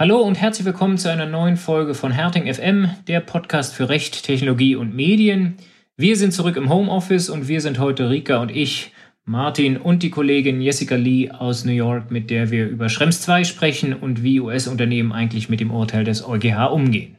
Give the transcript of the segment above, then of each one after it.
Hallo und herzlich willkommen zu einer neuen Folge von Herting FM, der Podcast für Recht, Technologie und Medien. Wir sind zurück im Homeoffice und wir sind heute Rika und ich, Martin und die Kollegin Jessica Lee aus New York, mit der wir über Schrems 2 sprechen und wie US-Unternehmen eigentlich mit dem Urteil des EuGH umgehen.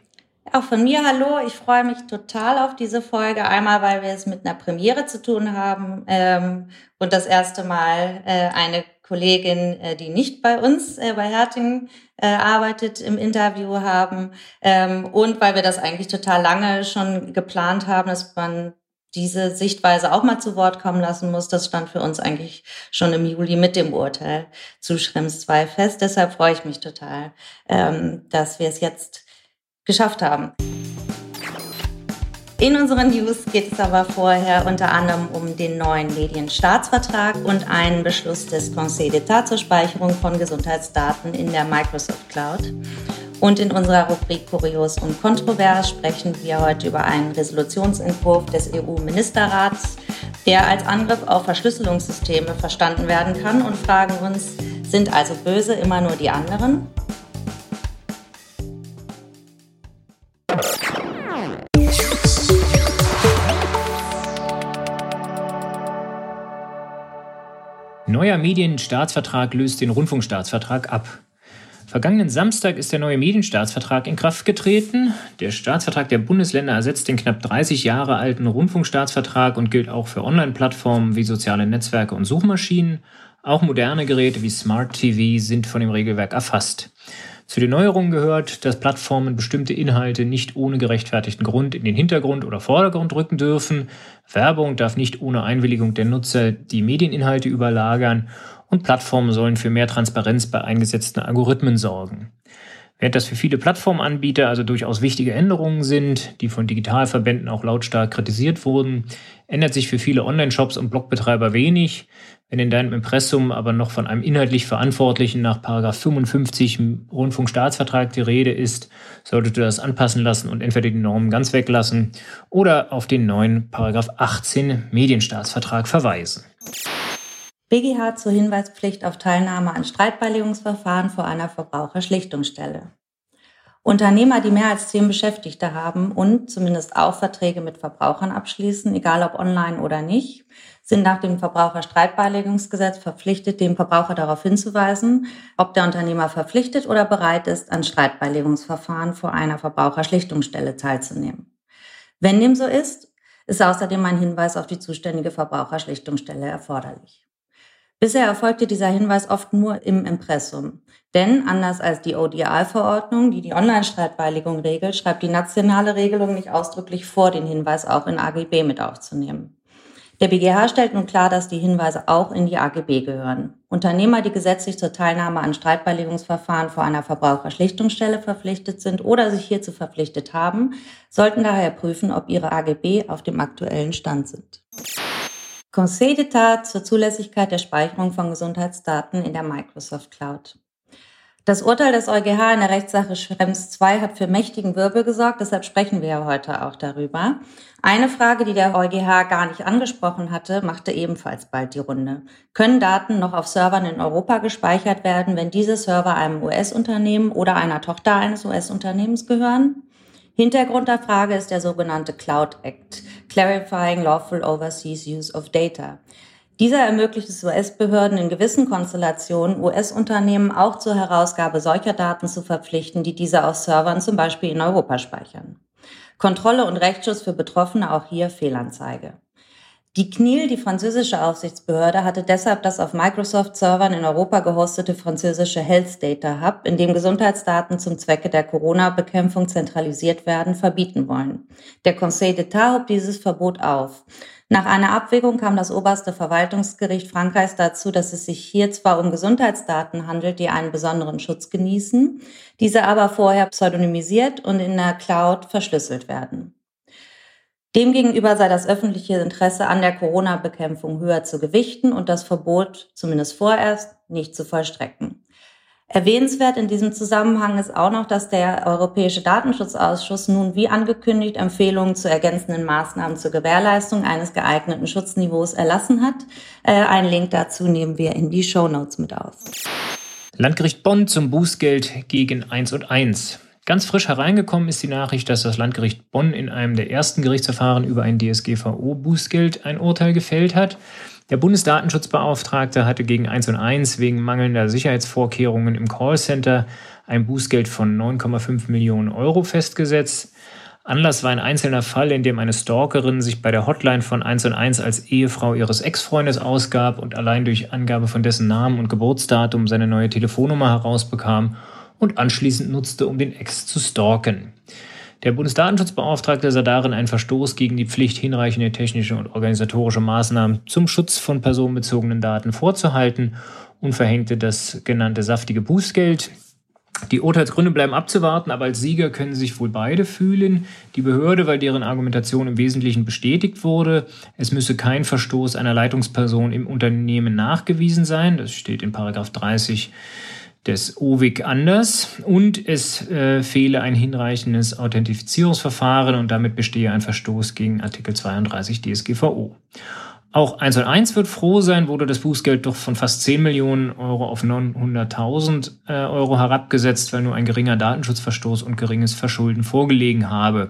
Auch von mir hallo, ich freue mich total auf diese Folge. Einmal, weil wir es mit einer Premiere zu tun haben ähm, und das erste Mal äh, eine Kollegin, äh, die nicht bei uns äh, bei Herting äh, arbeitet, im Interview haben. Ähm, und weil wir das eigentlich total lange schon geplant haben, dass man diese Sichtweise auch mal zu Wort kommen lassen muss. Das stand für uns eigentlich schon im Juli mit dem Urteil zu Schrems 2 fest. Deshalb freue ich mich total, ähm, dass wir es jetzt geschafft haben. In unseren News geht es aber vorher unter anderem um den neuen Medienstaatsvertrag und einen Beschluss des Conseil d'État zur Speicherung von Gesundheitsdaten in der Microsoft Cloud. Und in unserer Rubrik Kurios und Kontrovers sprechen wir heute über einen Resolutionsentwurf des EU-Ministerrats, der als Angriff auf Verschlüsselungssysteme verstanden werden kann und fragen uns, sind also böse immer nur die anderen? Neuer Medienstaatsvertrag löst den Rundfunkstaatsvertrag ab. Vergangenen Samstag ist der neue Medienstaatsvertrag in Kraft getreten. Der Staatsvertrag der Bundesländer ersetzt den knapp 30 Jahre alten Rundfunkstaatsvertrag und gilt auch für Online-Plattformen wie soziale Netzwerke und Suchmaschinen. Auch moderne Geräte wie Smart TV sind von dem Regelwerk erfasst. Zu den Neuerungen gehört, dass Plattformen bestimmte Inhalte nicht ohne gerechtfertigten Grund in den Hintergrund oder Vordergrund rücken dürfen. Werbung darf nicht ohne Einwilligung der Nutzer die Medieninhalte überlagern und Plattformen sollen für mehr Transparenz bei eingesetzten Algorithmen sorgen. Während das für viele Plattformanbieter also durchaus wichtige Änderungen sind, die von Digitalverbänden auch lautstark kritisiert wurden, ändert sich für viele Online-Shops und Blogbetreiber wenig. Wenn in deinem Impressum aber noch von einem inhaltlich Verantwortlichen nach 55 im Rundfunkstaatsvertrag die Rede ist, solltest du das anpassen lassen und entweder die Normen ganz weglassen oder auf den neuen 18 Medienstaatsvertrag verweisen. BGH zur Hinweispflicht auf Teilnahme an Streitbeilegungsverfahren vor einer Verbraucherschlichtungsstelle. Unternehmer, die mehr als zehn Beschäftigte haben und zumindest auch Verträge mit Verbrauchern abschließen, egal ob online oder nicht, sind nach dem Verbraucherstreitbeilegungsgesetz verpflichtet, dem Verbraucher darauf hinzuweisen, ob der Unternehmer verpflichtet oder bereit ist, an Streitbeilegungsverfahren vor einer Verbraucherschlichtungsstelle teilzunehmen. Wenn dem so ist, ist außerdem ein Hinweis auf die zuständige Verbraucherschlichtungsstelle erforderlich. Bisher erfolgte dieser Hinweis oft nur im Impressum. Denn anders als die ODI-Verordnung, die die Online-Streitbeilegung regelt, schreibt die nationale Regelung nicht ausdrücklich vor, den Hinweis auch in AGB mit aufzunehmen. Der BGH stellt nun klar, dass die Hinweise auch in die AGB gehören. Unternehmer, die gesetzlich zur Teilnahme an Streitbeilegungsverfahren vor einer Verbraucherschlichtungsstelle verpflichtet sind oder sich hierzu verpflichtet haben, sollten daher prüfen, ob ihre AGB auf dem aktuellen Stand sind. Conseil d'État zur Zulässigkeit der Speicherung von Gesundheitsdaten in der Microsoft Cloud. Das Urteil des EuGH in der Rechtssache Schrems 2 hat für mächtigen Wirbel gesorgt, deshalb sprechen wir ja heute auch darüber. Eine Frage, die der EuGH gar nicht angesprochen hatte, machte ebenfalls bald die Runde. Können Daten noch auf Servern in Europa gespeichert werden, wenn diese Server einem US-Unternehmen oder einer Tochter eines US-Unternehmens gehören? Hintergrund der Frage ist der sogenannte Cloud Act, Clarifying Lawful Overseas Use of Data. Dieser ermöglicht es US-Behörden in gewissen Konstellationen, US-Unternehmen auch zur Herausgabe solcher Daten zu verpflichten, die diese auf Servern zum Beispiel in Europa speichern. Kontrolle und Rechtsschutz für Betroffene auch hier Fehlanzeige. Die CNIL, die französische Aufsichtsbehörde, hatte deshalb das auf Microsoft-Servern in Europa gehostete französische Health Data Hub, in dem Gesundheitsdaten zum Zwecke der Corona-Bekämpfung zentralisiert werden, verbieten wollen. Der Conseil d'État hob dieses Verbot auf. Nach einer Abwägung kam das oberste Verwaltungsgericht Frankreichs dazu, dass es sich hier zwar um Gesundheitsdaten handelt, die einen besonderen Schutz genießen, diese aber vorher pseudonymisiert und in der Cloud verschlüsselt werden. Demgegenüber sei das öffentliche Interesse an der Corona-Bekämpfung höher zu gewichten und das Verbot, zumindest vorerst, nicht zu vollstrecken. Erwähnenswert in diesem Zusammenhang ist auch noch, dass der Europäische Datenschutzausschuss nun wie angekündigt Empfehlungen zu ergänzenden Maßnahmen zur Gewährleistung eines geeigneten Schutzniveaus erlassen hat. Äh, einen Link dazu nehmen wir in die Show Notes mit auf. Landgericht Bonn zum Bußgeld gegen 1 und 1. Ganz frisch hereingekommen ist die Nachricht, dass das Landgericht Bonn in einem der ersten Gerichtsverfahren über ein DSGVO-Bußgeld ein Urteil gefällt hat. Der Bundesdatenschutzbeauftragte hatte gegen 1 und 1 wegen mangelnder Sicherheitsvorkehrungen im Callcenter ein Bußgeld von 9,5 Millionen Euro festgesetzt. Anlass war ein einzelner Fall, in dem eine Stalkerin sich bei der Hotline von 1 und 1 als Ehefrau ihres Ex-Freundes ausgab und allein durch Angabe von dessen Namen und Geburtsdatum seine neue Telefonnummer herausbekam und anschließend nutzte, um den Ex zu stalken. Der Bundesdatenschutzbeauftragte sah darin einen Verstoß gegen die Pflicht, hinreichende technische und organisatorische Maßnahmen zum Schutz von personenbezogenen Daten vorzuhalten und verhängte das genannte saftige Bußgeld. Die Urteilsgründe bleiben abzuwarten, aber als Sieger können sich wohl beide fühlen. Die Behörde, weil deren Argumentation im Wesentlichen bestätigt wurde. Es müsse kein Verstoß einer Leitungsperson im Unternehmen nachgewiesen sein. Das steht in Paragraph 30 des OWIG anders und es äh, fehle ein hinreichendes Authentifizierungsverfahren und damit bestehe ein Verstoß gegen Artikel 32 DSGVO. Auch 101 wird froh sein, wurde das Bußgeld doch von fast 10 Millionen Euro auf 900.000 äh, Euro herabgesetzt, weil nur ein geringer Datenschutzverstoß und geringes Verschulden vorgelegen habe.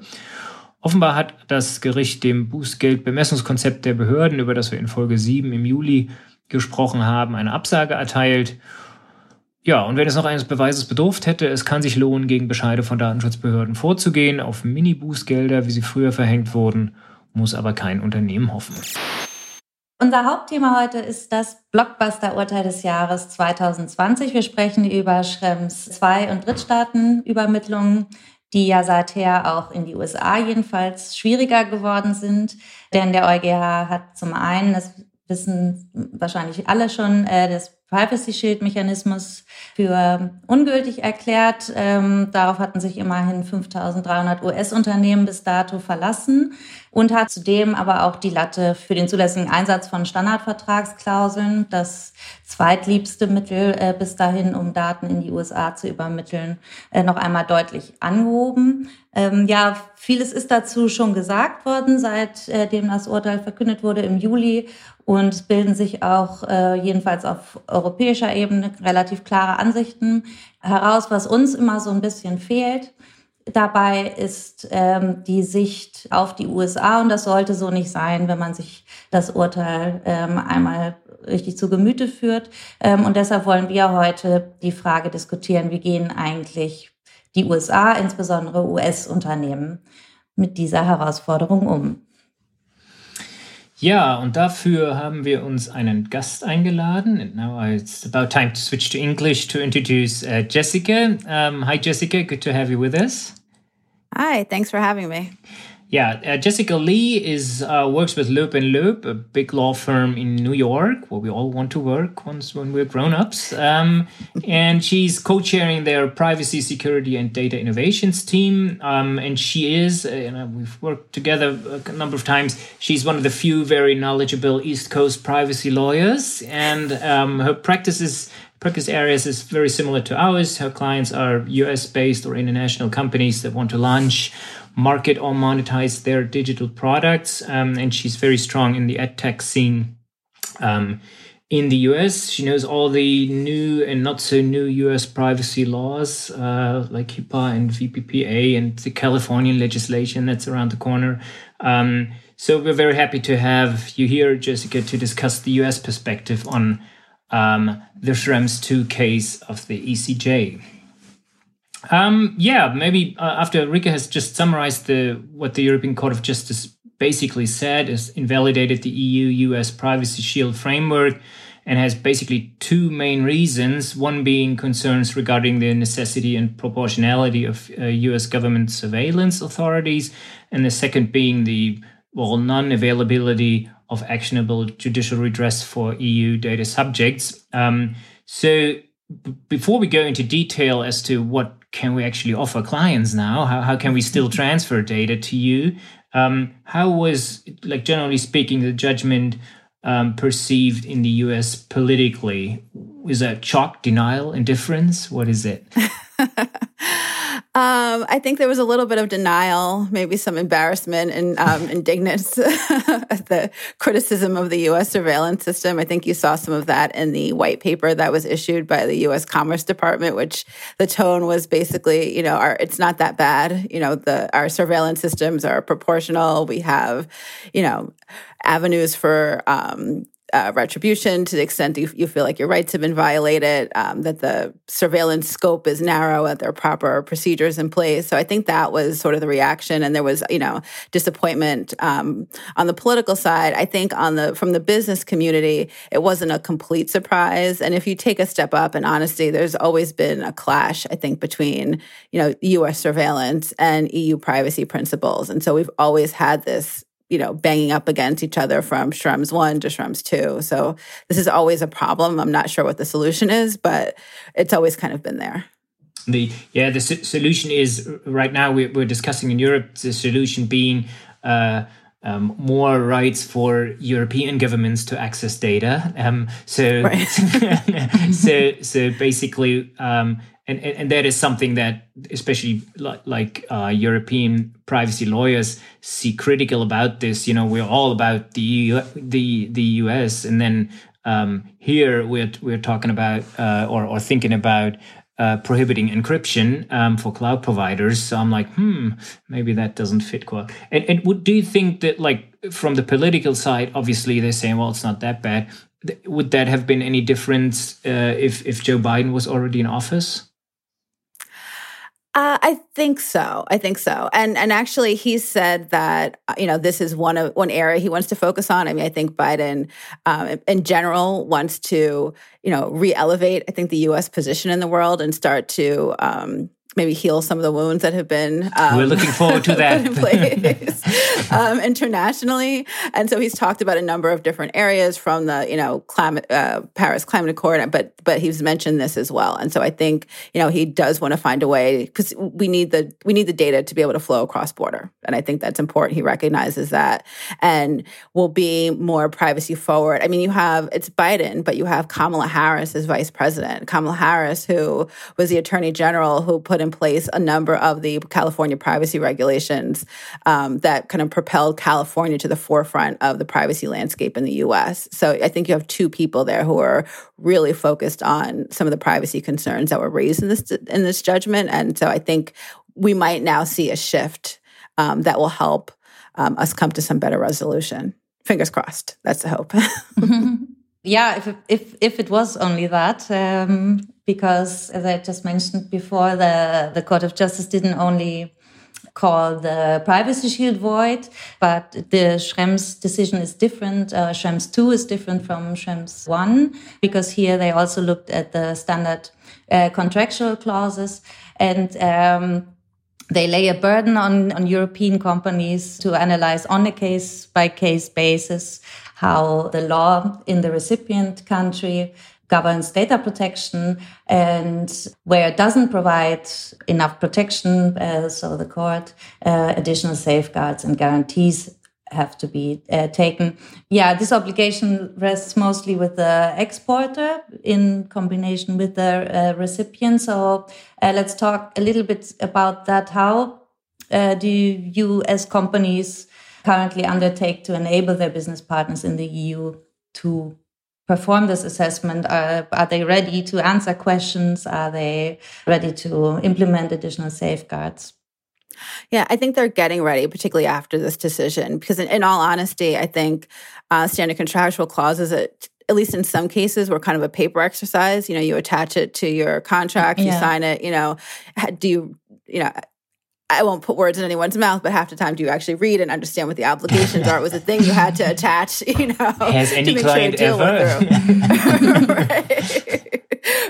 Offenbar hat das Gericht dem Bußgeldbemessungskonzept der Behörden, über das wir in Folge 7 im Juli gesprochen haben, eine Absage erteilt ja, und wenn es noch eines Beweises bedurft hätte, es kann sich lohnen, gegen Bescheide von Datenschutzbehörden vorzugehen, auf Mini-Bußgelder, wie sie früher verhängt wurden, muss aber kein Unternehmen hoffen. Unser Hauptthema heute ist das Blockbuster-Urteil des Jahres 2020. Wir sprechen über Schrems Zwei- und Drittstaatenübermittlungen, die ja seither auch in die USA jedenfalls schwieriger geworden sind. Denn der EuGH hat zum einen, das wissen wahrscheinlich alle schon, äh, das Privacy Shield Mechanismus für ungültig erklärt. Ähm, darauf hatten sich immerhin 5300 US-Unternehmen bis dato verlassen und hat zudem aber auch die Latte für den zulässigen Einsatz von Standardvertragsklauseln, das zweitliebste Mittel äh, bis dahin, um Daten in die USA zu übermitteln, äh, noch einmal deutlich angehoben. Ähm, ja, vieles ist dazu schon gesagt worden, seitdem das Urteil verkündet wurde im Juli. Und bilden sich auch äh, jedenfalls auf europäischer Ebene relativ klare Ansichten heraus, was uns immer so ein bisschen fehlt. Dabei ist ähm, die Sicht auf die USA und das sollte so nicht sein, wenn man sich das Urteil ähm, einmal richtig zu Gemüte führt. Ähm, und deshalb wollen wir heute die Frage diskutieren, wie gehen eigentlich die USA, insbesondere US-Unternehmen, mit dieser Herausforderung um. Ja, und dafür haben wir uns einen Gast eingeladen. And now it's about time to switch to English to introduce uh, Jessica. Um, hi, Jessica. Good to have you with us. Hi, thanks for having me. Yeah, uh, Jessica Lee is uh, works with Loeb and Loeb, a big law firm in New York, where we all want to work once when we're grown-ups. Um, and she's co-chairing their privacy, security, and data innovations team. Um, and she is, uh, you know, we've worked together a number of times. She's one of the few very knowledgeable East Coast privacy lawyers, and um, her practices practice areas is very similar to ours. Her clients are US based or international companies that want to launch market or monetize their digital products. Um, and she's very strong in the ed tech scene um, in the US. She knows all the new and not so new US privacy laws uh, like HIPAA and VPPA and the Californian legislation that's around the corner. Um, so we're very happy to have you here, Jessica, to discuss the US perspective on um, the Schrems 2 case of the ECJ. Um, yeah, maybe uh, after Rika has just summarized the what the European Court of Justice basically said is invalidated the EU-US Privacy Shield framework and has basically two main reasons. One being concerns regarding the necessity and proportionality of uh, US government surveillance authorities, and the second being the well non-availability of actionable judicial redress for EU data subjects. Um, so before we go into detail as to what can we actually offer clients now? How, how can we still transfer data to you? Um, how was, like generally speaking, the judgment um, perceived in the US politically? Is that shock, denial, indifference? What is it? Um, I think there was a little bit of denial, maybe some embarrassment and um, indignance at the criticism of the U.S. surveillance system. I think you saw some of that in the white paper that was issued by the U.S. Commerce Department, which the tone was basically, you know, our, it's not that bad. You know, the our surveillance systems are proportional. We have, you know, avenues for um, uh, retribution to the extent you, you, feel like your rights have been violated, um, that the surveillance scope is narrow, that there are proper procedures in place. So I think that was sort of the reaction, and there was you know disappointment um, on the political side. I think on the from the business community, it wasn't a complete surprise. And if you take a step up in honesty, there's always been a clash. I think between you know U.S. surveillance and EU privacy principles, and so we've always had this you know, banging up against each other from Schrems 1 to Schrems 2. So this is always a problem. I'm not sure what the solution is, but it's always kind of been there. The yeah, the solution is right now we're, we're discussing in Europe the solution being uh, um, more rights for European governments to access data. Um, so, right. so, so basically, um, and, and that is something that especially like, like uh, European privacy lawyers see critical about this. You know, we're all about the the the US, and then um, here we're we're talking about uh, or or thinking about uh, prohibiting encryption um, for cloud providers. So I'm like, hmm, maybe that doesn't fit quite. And, and would, do you think that, like, from the political side, obviously they're saying, well, it's not that bad. Would that have been any difference uh, if if Joe Biden was already in office? Uh, I think so. I think so. And and actually, he said that uh, you know this is one of one area he wants to focus on. I mean, I think Biden, um, in general, wants to you know re-elevate. I think the U.S. position in the world and start to um, maybe heal some of the wounds that have been um, we're looking forward to that. in place, um, internationally. And so he's talked about a number of different areas from the you know climate uh, paris climate accord but but he's mentioned this as well. And so i think you know he does want to find a way because we need the we need the data to be able to flow across border. And i think that's important. He recognizes that. And will be more privacy forward. I mean you have it's biden but you have kamala harris as vice president. Kamala harris who was the attorney general who put in place a number of the California privacy regulations um, that kind of propelled California to the forefront of the privacy landscape in the US. So I think you have two people there who are really focused on some of the privacy concerns that were raised in this in this judgment. And so I think we might now see a shift um, that will help um, us come to some better resolution. Fingers crossed. That's the hope. Yeah, if if if it was only that, um, because as I just mentioned before, the the Court of Justice didn't only call the privacy shield void, but the Schrems decision is different. Uh, Schrems 2 is different from Schrems 1 because here they also looked at the standard uh, contractual clauses and um, they lay a burden on, on European companies to analyze on a case by case basis how the law in the recipient country governs data protection and where it doesn't provide enough protection, uh, so the court, uh, additional safeguards and guarantees have to be uh, taken. Yeah, this obligation rests mostly with the exporter in combination with the uh, recipient. So uh, let's talk a little bit about that. How uh, do you, as companies, currently undertake to enable their business partners in the EU to perform this assessment? Are, are they ready to answer questions? Are they ready to implement additional safeguards? Yeah, I think they're getting ready, particularly after this decision. Because, in, in all honesty, I think uh, standard contractual clauses, at, at least in some cases, were kind of a paper exercise. You know, you attach it to your contract, yeah. you sign it. You know, do you, you know, I won't put words in anyone's mouth, but half the time, do you actually read and understand what the obligations are? It was a thing you had to attach, you know. Has any client sure ever? right.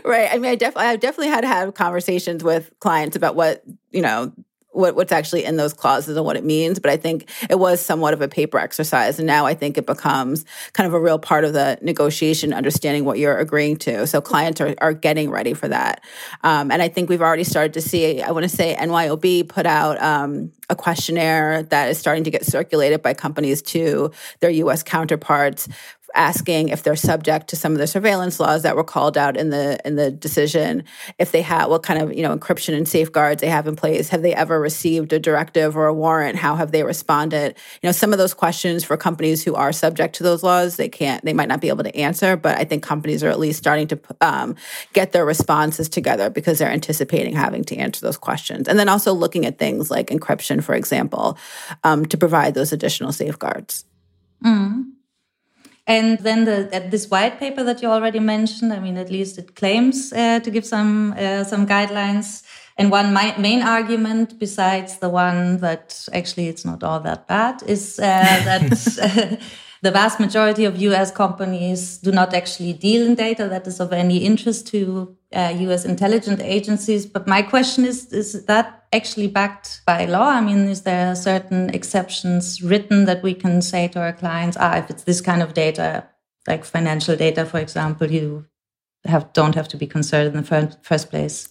right. I mean, I definitely, I've definitely had to have conversations with clients about what you know what, what's actually in those clauses and what it means. But I think it was somewhat of a paper exercise. And now I think it becomes kind of a real part of the negotiation, understanding what you're agreeing to. So clients are, are getting ready for that. Um, and I think we've already started to see, I want to say noyb put out um, a questionnaire that is starting to get circulated by companies to their US counterparts asking if they're subject to some of the surveillance laws that were called out in the in the decision if they have what kind of you know encryption and safeguards they have in place. Have they ever received a directive or a warrant? How have they responded? You know some of those questions for companies who are subject to those laws they can't they might not be able to answer but i think companies are at least starting to um, get their responses together because they're anticipating having to answer those questions. And then also looking at things like encryption for example um, to provide those additional safeguards. Mm. And then the, this white paper that you already mentioned, I mean, at least it claims uh, to give some uh, some guidelines. And one main argument, besides the one that actually it's not all that bad, is uh, that the vast majority of US companies do not actually deal in data that is of any interest to uh, US intelligence agencies. But my question is, is that actually backed by law? I mean, is there certain exceptions written that we can say to our clients, ah, if it's this kind of data, like financial data, for example, you have don't have to be concerned in the first place?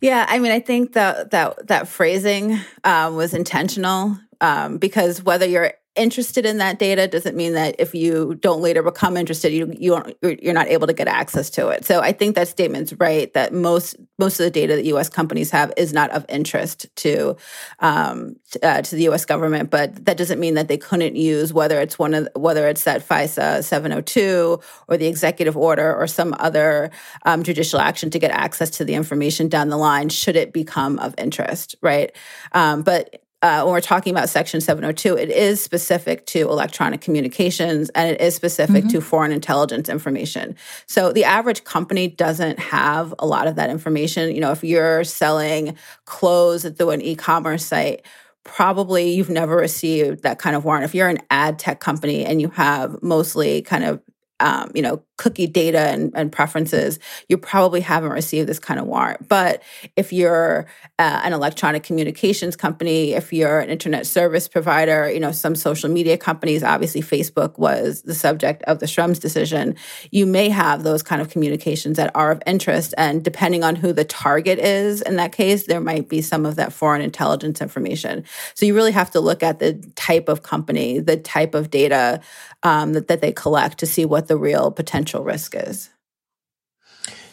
Yeah, I mean, I think that that that phrasing um, was intentional um, because whether you're interested in that data doesn't mean that if you don't later become interested you you you're not able to get access to it. So i think that statement's right that most most of the data that us companies have is not of interest to um, uh, to the us government but that doesn't mean that they couldn't use whether it's one of whether it's that fisa 702 or the executive order or some other um, judicial action to get access to the information down the line should it become of interest right? Um, but uh, when we're talking about Section 702, it is specific to electronic communications and it is specific mm-hmm. to foreign intelligence information. So the average company doesn't have a lot of that information. You know, if you're selling clothes through an e commerce site, probably you've never received that kind of warrant. If you're an ad tech company and you have mostly kind of um, you know, cookie data and, and, preferences, you probably haven't received this kind of warrant. But if you're uh, an electronic communications company, if you're an internet service provider, you know, some social media companies, obviously Facebook was the subject of the Schrems decision, you may have those kind of communications that are of interest. And depending on who the target is in that case, there might be some of that foreign intelligence information. So you really have to look at the type of company, the type of data um, that, that they collect to see what the real potential risk is.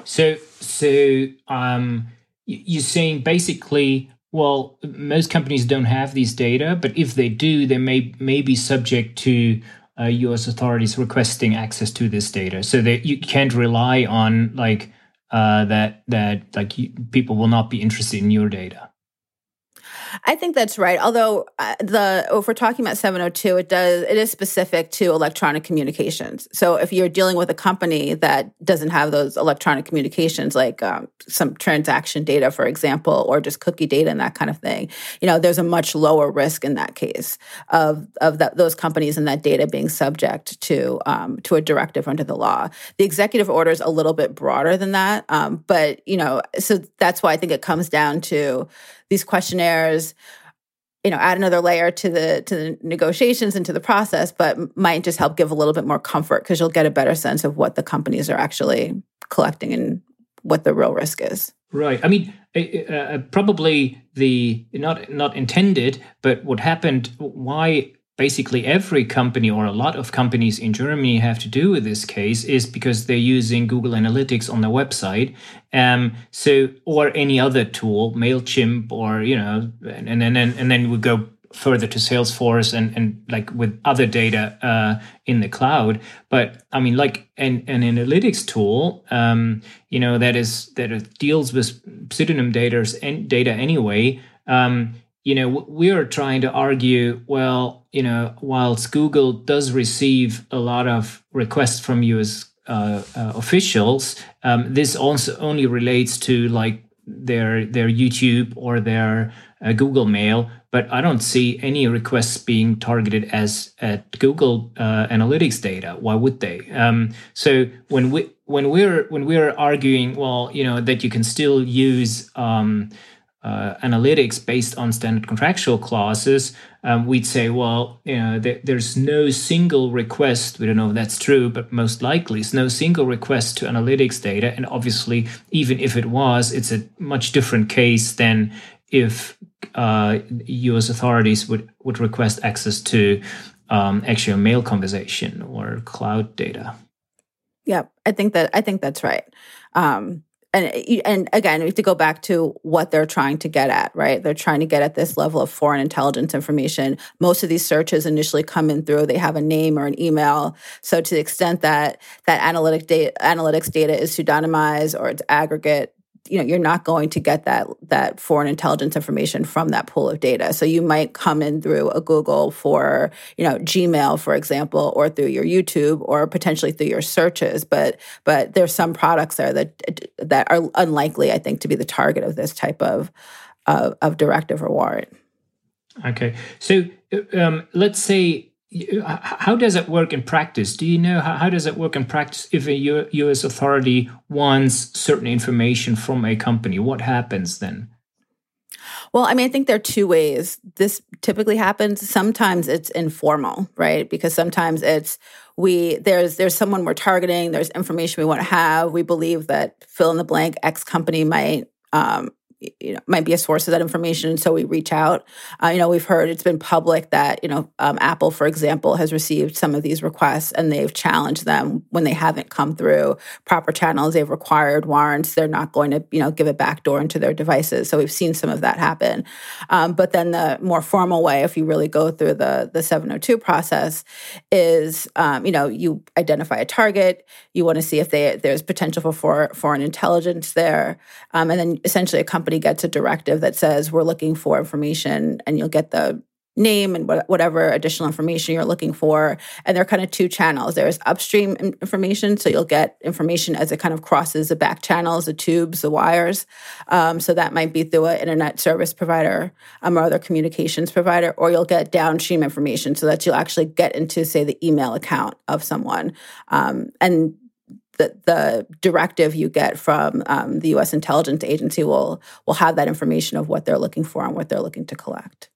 So, so um, you're saying basically, well, most companies don't have these data, but if they do, they may may be subject to uh, U.S. authorities requesting access to this data. So that you can't rely on like uh, that that like you, people will not be interested in your data. I think that's right. Although uh, the if we're talking about 702, it does it is specific to electronic communications. So if you're dealing with a company that doesn't have those electronic communications, like um, some transaction data, for example, or just cookie data and that kind of thing, you know, there's a much lower risk in that case of of that, those companies and that data being subject to um, to a directive under the law. The executive order is a little bit broader than that, um, but you know, so that's why I think it comes down to these questionnaires you know add another layer to the to the negotiations and to the process but might just help give a little bit more comfort because you'll get a better sense of what the companies are actually collecting and what the real risk is. Right. I mean uh, probably the not not intended but what happened why basically every company or a lot of companies in Germany have to do with this case is because they're using Google Analytics on their website. Um, so or any other tool, Mailchimp, or you know, and, and then and then we go further to Salesforce and and like with other data uh, in the cloud. But I mean, like an, an analytics tool, um, you know, that is that deals with pseudonym data and data anyway. Um, you know, we are trying to argue, well, you know, whilst Google does receive a lot of requests from US uh, uh, officials, um, this also only relates to like their their YouTube or their uh, Google Mail, but I don't see any requests being targeted as at Google uh, Analytics data. Why would they? Um, so when we when we're when we're arguing, well, you know, that you can still use um, uh, analytics based on standard contractual clauses, um, we'd say, well, you know, there, there's no single request. We don't know if that's true, but most likely it's no single request to analytics data. And obviously, even if it was, it's a much different case than if uh, U.S. authorities would would request access to um, actual mail conversation or cloud data. Yeah, I think that I think that's right. Um, and uh, and again, we have to go back to what they're trying to get at, right? They're trying to get at this level of foreign intelligence information. Most of these searches initially come in through they have a name or an email. So to the extent that that analytic data, analytics data is pseudonymized or it's aggregate, you know you're not going to get that that foreign intelligence information from that pool of data. So you might come in through a google for you know gmail for example or through your youtube or potentially through your searches. But but there's some products there that that are unlikely i think to be the target of this type of of, of directive or warrant. Okay. So um, let's say how does it work in practice? Do you know how, how does it work in practice if a U- U.S. authority wants certain information from a company? What happens then? Well, I mean, I think there are two ways this typically happens. Sometimes it's informal, right? Because sometimes it's we there's there's someone we're targeting, there's information we want to have. We believe that fill in the blank X company might um, you know might be a source of that information And so we reach out. Uh, you know we've heard it's been public that you know um, apple for example has received some of these requests and they've challenged them when they haven't come through proper channels. They've required warrants. They're not going to you know give a backdoor into their devices. So we've seen some of that happen. Um, but then the more formal way if you really go through the the 702 process is um, you know you identify a target. You want to see if they there's potential for, for foreign intelligence there. Um, and then essentially a company company gets a directive that says we're looking for information and you'll get the name and whatever additional information you're looking for. And there are kind of two channels. There's upstream information, so you'll get information as it kind of crosses the back channels, the tubes, the wires. Um, so that might be through an internet service provider um, or other communications provider, or you'll get downstream information so that you'll actually get into, say, the email account of someone. Um, and the, the directive you get from um, the U.S. intelligence agency will will have that information of what they're looking for and what they're looking to collect.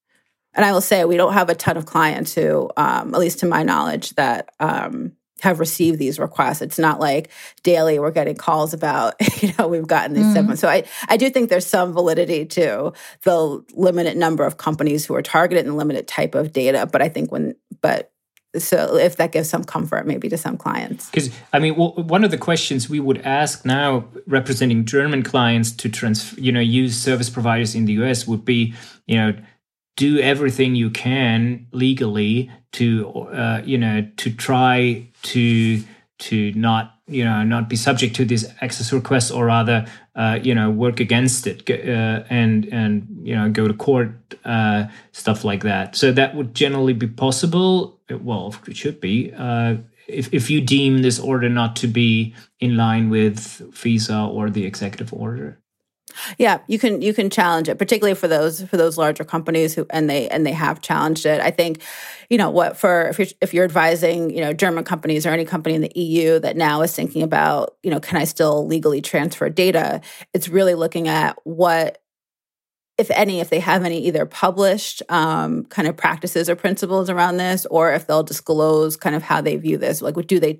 And I will say we don't have a ton of clients who, um, at least to my knowledge, that um, have received these requests. It's not like daily we're getting calls about, you know, we've gotten these mm. So I, I do think there's some validity to the limited number of companies who are targeted and limited type of data. But I think when, but so if that gives some comfort maybe to some clients. Because i mean well, one of the questions we would ask now representing german clients to trans you know use service providers in the us would be you know do everything you can legally to uh, you know to try to to not you know not be subject to these access requests or rather uh, you know work against it uh, and and you know go to court uh, stuff like that. So that would generally be possible. Well it should be uh, if, if you deem this order not to be in line with FISA or the executive order yeah, you can you can challenge it, particularly for those for those larger companies who and they and they have challenged it. I think, you know, what for if you're if you're advising, you know, German companies or any company in the EU that now is thinking about, you know, can I still legally transfer data? It's really looking at what if any, if they have any either published um, kind of practices or principles around this, or if they'll disclose kind of how they view this. Like, what do they,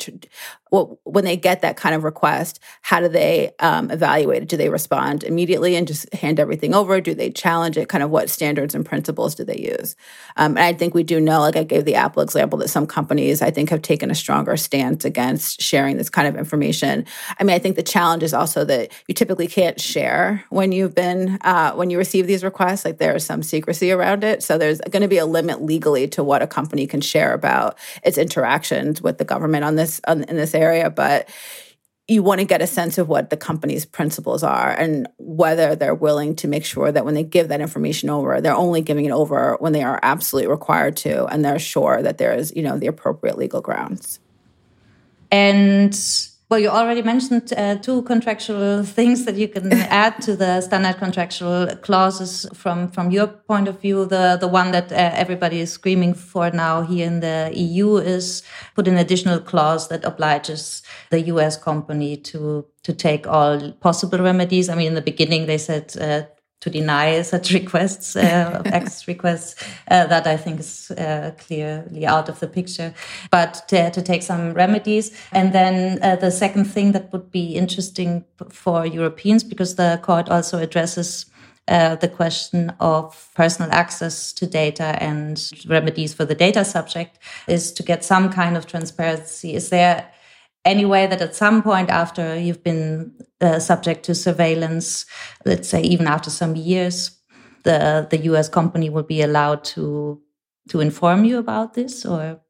well, when they get that kind of request, how do they um, evaluate it? Do they respond immediately and just hand everything over? Do they challenge it? Kind of what standards and principles do they use? Um, and I think we do know, like I gave the Apple example, that some companies I think have taken a stronger stance against sharing this kind of information. I mean, I think the challenge is also that you typically can't share when you've been uh, when you receive these requests. Like there is some secrecy around it. So there's going to be a limit legally to what a company can share about its interactions with the government on this on, in this area. Area, but you want to get a sense of what the company's principles are and whether they're willing to make sure that when they give that information over, they're only giving it over when they are absolutely required to, and they're sure that there is, you know, the appropriate legal grounds. And well, you already mentioned uh, two contractual things that you can add to the standard contractual clauses from from your point of view. The the one that uh, everybody is screaming for now here in the EU is put an additional clause that obliges the US company to to take all possible remedies. I mean, in the beginning they said uh, to deny such requests, uh, access requests, uh, that I think is uh, clearly out of the picture. But to, to take some remedies. And then uh, the second thing that would be interesting for Europeans, because the court also addresses uh, the question of personal access to data and remedies for the data subject is to get some kind of transparency. Is there any way that at some point after you've been uh, subject to surveillance, let's say even after some years, the the U.S. company will be allowed to to inform you about this, or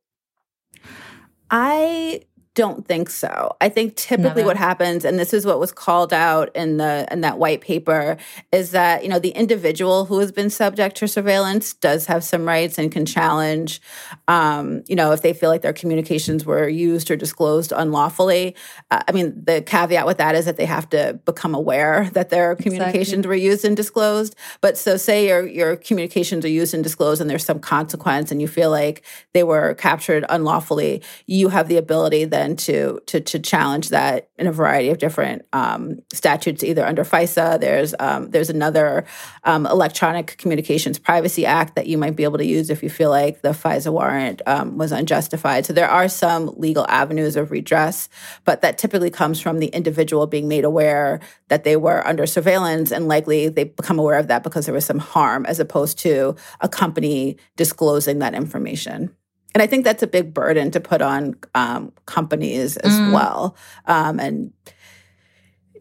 I don't think so. I think typically Never. what happens, and this is what was called out in the in that white paper, is that you know the individual who has been subject to surveillance does have some rights and can challenge, um, you know, if they feel like their communications were used or disclosed unlawfully. Uh, I mean, the caveat with that is that they have to become aware that their communications exactly. were used and disclosed. But so, say your your communications are used and disclosed, and there's some consequence, and you feel like they were captured unlawfully, you have the ability then then to to to challenge that in a variety of different um, statutes, either under FISA. There's um, there's another um, Electronic Communications Privacy Act that you might be able to use if you feel like the FISA warrant um, was unjustified. So there are some legal avenues of redress, but that typically comes from the individual being made aware that they were under surveillance, and likely they become aware of that because there was some harm, as opposed to a company disclosing that information and I think that's a big burden to put on um, companies as mm. well. Um, and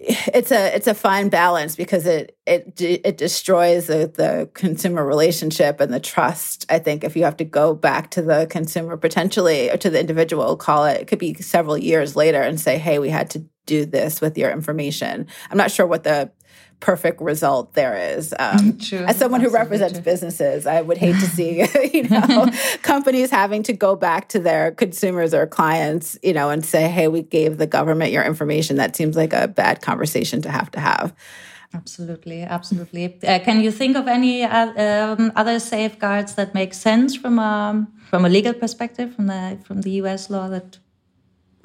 it's a it's a fine balance because it it it destroys the, the consumer relationship and the trust. I think if you have to go back to the consumer potentially or to the individual, call it it could be several years later and say, "Hey, we had to do this with your information." I'm not sure what the perfect result there is. Um, true. As someone who represents true. businesses, I would hate to see you know companies having to go back to their consumers or clients, you know, and say, "Hey, we gave the government your information." That seems like a bad conversation to have to have. Absolutely, absolutely. Uh, can you think of any uh, um, other safeguards that make sense from a from a legal perspective, from the from the U.S. law that?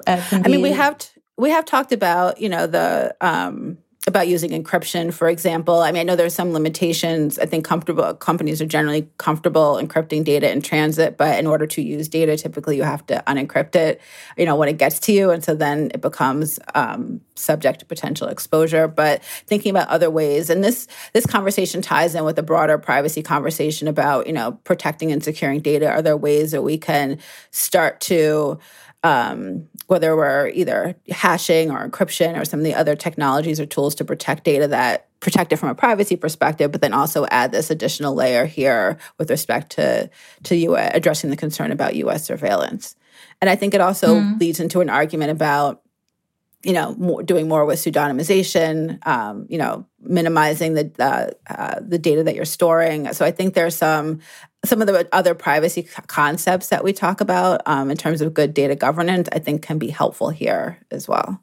Uh, I mean, we have t- we have talked about you know the um, about using encryption, for example. I mean, I know there's some limitations. I think comfortable companies are generally comfortable encrypting data in transit, but in order to use data, typically you have to unencrypt it, you know, when it gets to you. And so then it becomes um, subject to potential exposure. But thinking about other ways, and this this conversation ties in with a broader privacy conversation about, you know, protecting and securing data. Are there ways that we can start to um, whether we're either hashing or encryption or some of the other technologies or tools to protect data that protect it from a privacy perspective, but then also add this additional layer here with respect to to you addressing the concern about U.S. surveillance. And I think it also mm. leads into an argument about you know, more, doing more with pseudonymization, um, you know, minimizing the uh, uh, the data that you're storing. So I think there's some some of the other privacy concepts that we talk about um, in terms of good data governance. I think can be helpful here as well.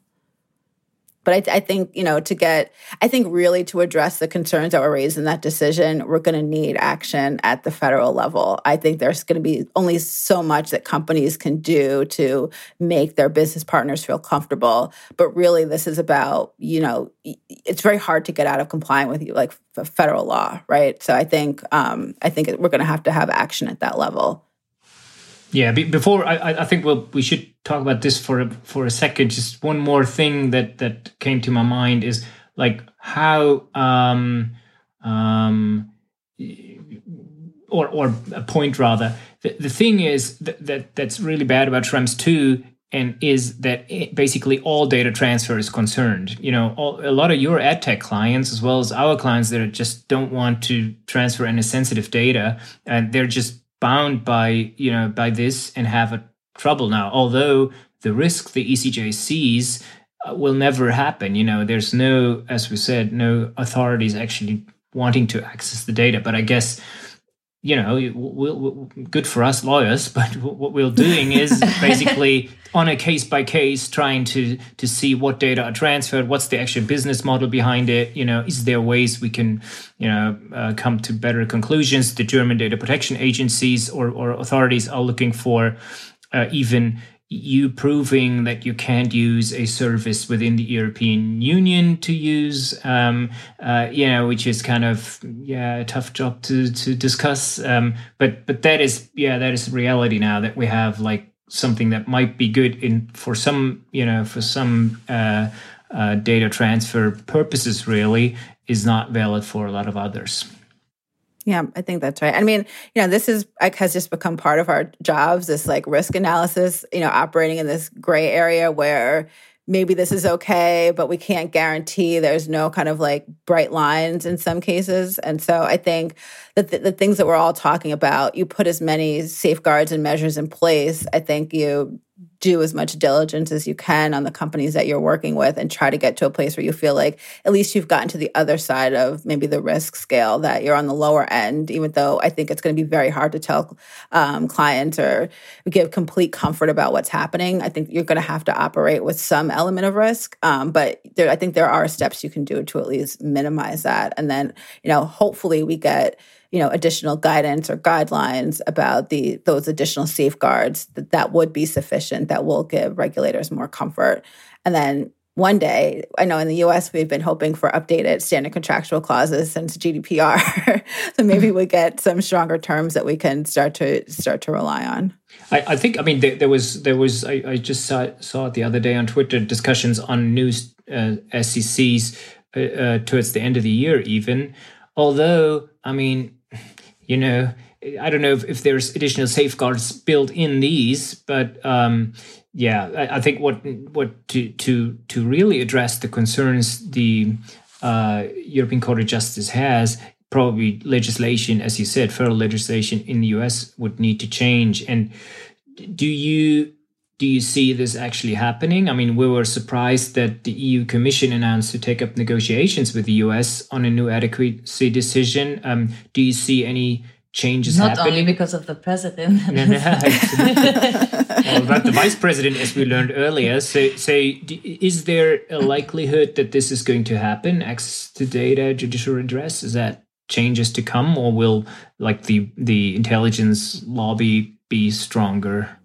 But I, I, think, you know, to get, I think really to address the concerns that were raised in that decision, we're going to need action at the federal level. I think there's going to be only so much that companies can do to make their business partners feel comfortable. But really, this is about, you know, it's very hard to get out of complying with like federal law, right? So I think, um, I think we're going to have to have action at that level. Yeah, before I, I think we'll, we should talk about this for a, for a second. Just one more thing that that came to my mind is like how um um or or a point rather. The, the thing is that, that that's really bad about Schrems two and is that basically all data transfer is concerned. You know, all, a lot of your ad tech clients, as well as our clients, that just don't want to transfer any sensitive data, and they're just bound by you know by this and have a trouble now. Although the risk the ECJ sees uh, will never happen. You know, there's no, as we said, no authorities actually wanting to access the data. But I guess you know, we'll, we'll, good for us lawyers, but what we're doing is basically on a case by case trying to to see what data are transferred, what's the actual business model behind it. You know, is there ways we can, you know, uh, come to better conclusions? The German data protection agencies or, or authorities are looking for uh, even you proving that you can't use a service within the European Union to use, um, uh, you know, which is kind of yeah a tough job to to discuss. Um, but but that is yeah that is reality now that we have like something that might be good in for some you know for some uh, uh, data transfer purposes really, is not valid for a lot of others. Yeah, I think that's right. I mean, you know, this is like has just become part of our jobs. This like risk analysis, you know, operating in this gray area where maybe this is okay, but we can't guarantee there's no kind of like bright lines in some cases. And so I think that the, the, things that we're all talking about, you put as many safeguards and measures in place. I think you do as much diligence as you can on the companies that you're working with and try to get to a place where you feel like at least you've gotten to the other side of maybe the risk scale that you're on the lower end even though i think it's going to be very hard to tell um, clients or give complete comfort about what's happening. I think you're going to have to operate with some element of risk um, but there, i think there are steps you can do to at least minimize that. And then you know hopefully we get you know additional guidance or guidelines about the those additional safeguards that that would be sufficient that will give regulators more comfort. And then one day i know in the us we've been hoping for updated standard contractual clauses since gdpr so maybe we get some stronger terms that we can start to start to rely on. I, I think i mean there, there was there was I, I, just saw, saw it the other day on twitter discussions on new uh, SCCs uh, uh, towards the end of the year even. Although i mean you know, I don't know if, if there's additional safeguards built in these, but um, yeah, I, I, think what what to to to really address the concerns the uh, European Court of Justice has probably legislation, as you said, federal legislation in the U.S. would need to change. And do you do you see this actually happening? I mean, we were surprised that the EU Commission announced to take up negotiations with the US on a new adequacy decision. Um, do you see any changes Not happening? only because of the president. no, no, well, about the vice president, as we learned earlier. So, so, is there a likelihood that this is going to happen? Access to data, judicial redress, is that changes to come, or will like the the intelligence lobby be stronger?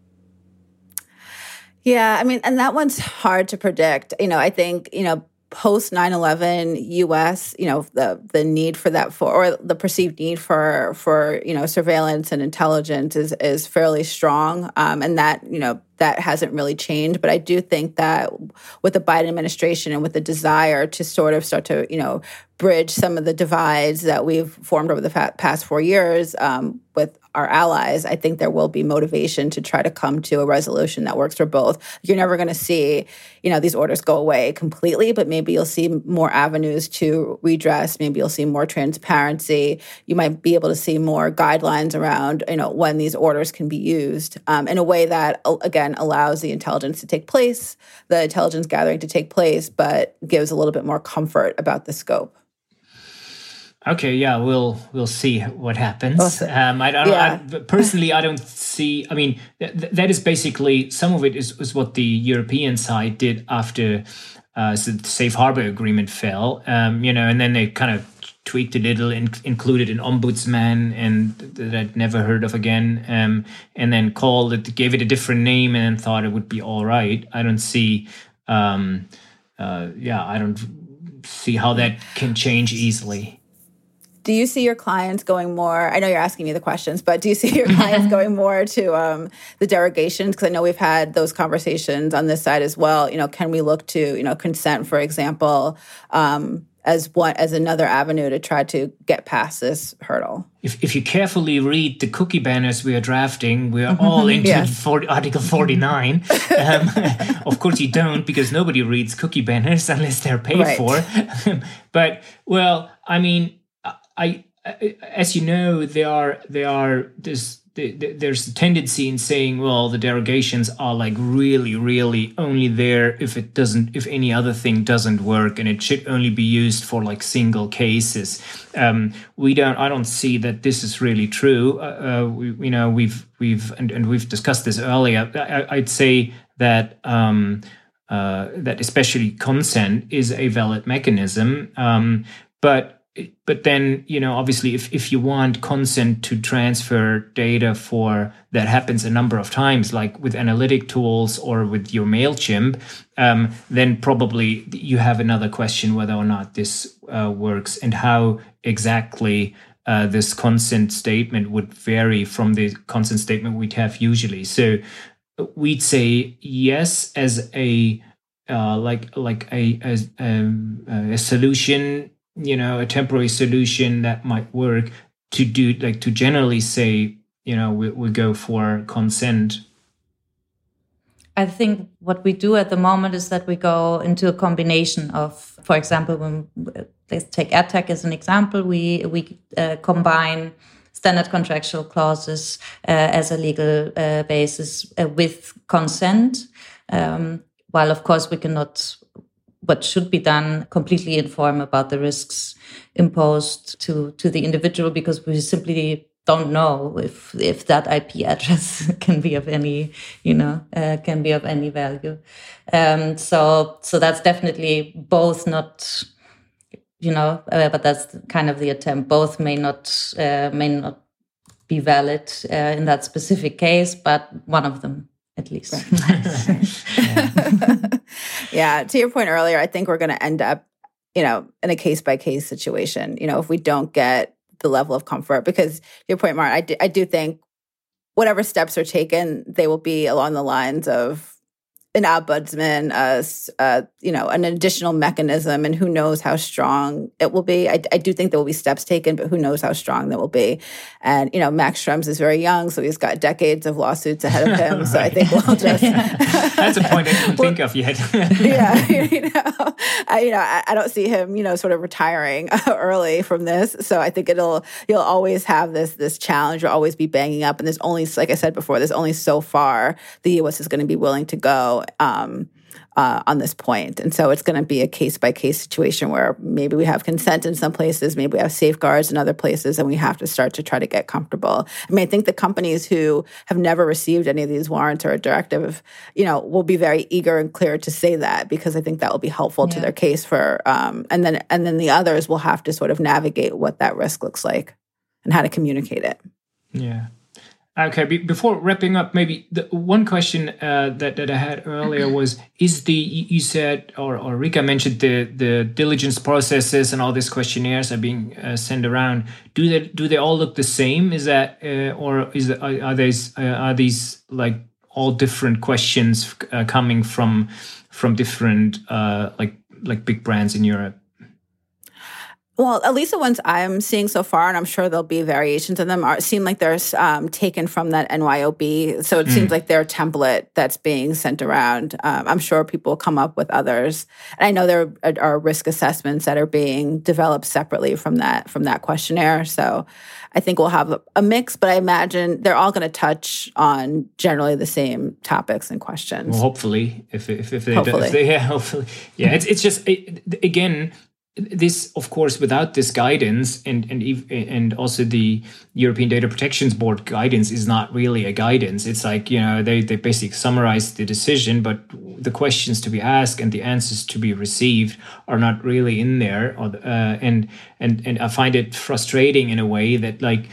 Yeah, I mean, and that one's hard to predict. You know, I think, you know, post 9-11 us you know the the need for that for or the perceived need for for you know surveillance and intelligence is is fairly strong um, and that you know that hasn't really changed but i do think that with the biden administration and with the desire to sort of start to you know bridge some of the divides that we've formed over the past four years um, with our allies, I think there will be motivation to try to come to a resolution that works for both. You're never going to see, you know, these orders go away completely, but maybe you'll see more avenues to redress. Maybe you'll see more transparency. You might be able to see more guidelines around, you know, when these orders can be used um, in a way that, again, allows the intelligence to take place, the intelligence gathering to take place, but gives a little bit more comfort about the scope. Okay, yeah, we'll we'll see what happens. Awesome. Um, I don't yeah. I, personally. I don't see. I mean, th- that is basically some of it is, is what the European side did after uh, so the safe harbor agreement fell. Um, you know, and then they kind of tweaked a little, and included an ombudsman, and that I'd never heard of again. Um, and then called it, gave it a different name, and then thought it would be all right. I don't see. Um, uh, yeah, I don't see how that can change easily do you see your clients going more? I know you're asking me the questions, but do you see your clients going more to um, the derogations? Because I know we've had those conversations on this side as well. You know, can we look to you know consent, for example, um, as one as another avenue to try to get past this hurdle? If, if you carefully read the cookie banners we are drafting, we are all into yes. 40, Article 49. um, of course, you don't because nobody reads cookie banners unless they're paid right. for. but well, I mean I, as you know, there are there are this there's a tendency in saying, well, the derogations are like really, really only there if it doesn't, if any other thing doesn't work, and it should only be used for like single cases. Um, we don't, I don't see that this is really true. Uh, uh, we, you know, we've we've and, and we've discussed this earlier. I, would say that. Um, uh, that especially consent is a valid mechanism, um, but but then you know obviously if, if you want consent to transfer data for that happens a number of times like with analytic tools or with your mailchimp um, then probably you have another question whether or not this uh, works and how exactly uh, this consent statement would vary from the consent statement we'd have usually. So we'd say yes as a uh, like like a, a, um, a solution you know a temporary solution that might work to do like to generally say you know we, we go for consent. I think what we do at the moment is that we go into a combination of, for example, when let's take AdTech as an example, we we uh, combine standard contractual clauses uh, as a legal uh, basis uh, with consent, um, while of course we cannot what should be done completely inform about the risks imposed to to the individual because we simply don't know if if that IP address can be of any you know uh, can be of any value. Um, so so that's definitely both not you know uh, but that's kind of the attempt. Both may not uh, may not be valid uh, in that specific case, but one of them at least. yeah. To your point earlier, I think we're going to end up, you know, in a case by case situation. You know, if we don't get the level of comfort, because your point, Mark, I do, I do think whatever steps are taken, they will be along the lines of an ombudsman, uh, uh, you know, an additional mechanism, and who knows how strong it will be. I, I, do think there will be steps taken, but who knows how strong that will be. And you know, Max Schrems is very young, so he's got decades of lawsuits ahead of him. So I think we'll just. That's a point I didn't think of yet. yeah, you know, I, you know, I, I, don't see him, you know, sort of retiring early from this. So I think it'll you'll always have this this challenge. You'll always be banging up, and there's only, like I said before, there's only so far the U.S. is going to be willing to go um, uh, on this point. And so it's going to be a case by case situation where maybe we have consent in some places, maybe we have safeguards in other places, and we have to start to try to get comfortable. I mean, I think the companies who have never received any of these warrants or a directive, you know, will be very eager and clear to say that because I think that will be helpful yeah. to their case for, um, and then and then the others will have to sort of navigate what that risk looks like and how to communicate it. Yeah. Okay, be, before wrapping up, maybe the one question uh, that that I had earlier mm-hmm. was: Is the you said or or Rika mentioned the the diligence processes and all these questionnaires are being uh, sent around? Do they do they all look the same? Is that uh, or is are, are these uh, are these like all different questions uh, coming from from different uh, like like big brands in Europe? Well, at least the ones I'm seeing so far, and I'm sure there'll be variations of them, are seem like they're um, taken from that noyb. So it mm. seems like their template that's being sent around. Um, I'm sure people come up with others, and I know there are risk assessments that are being developed separately from that from that questionnaire. So I think we'll have a, mix, but I imagine they're all going to touch on generally the same topics and questions. Well, hopefully, if if, if they, hopefully. If they yeah, hopefully, yeah. It's it's just it, again this of course without this guidance and and and also the European Data Protections Board guidance is not really a guidance. It's like you know they they basically summarize the decision but the questions to be asked and the answers to be received are not really in there or uh, and and and I find it frustrating in a way that like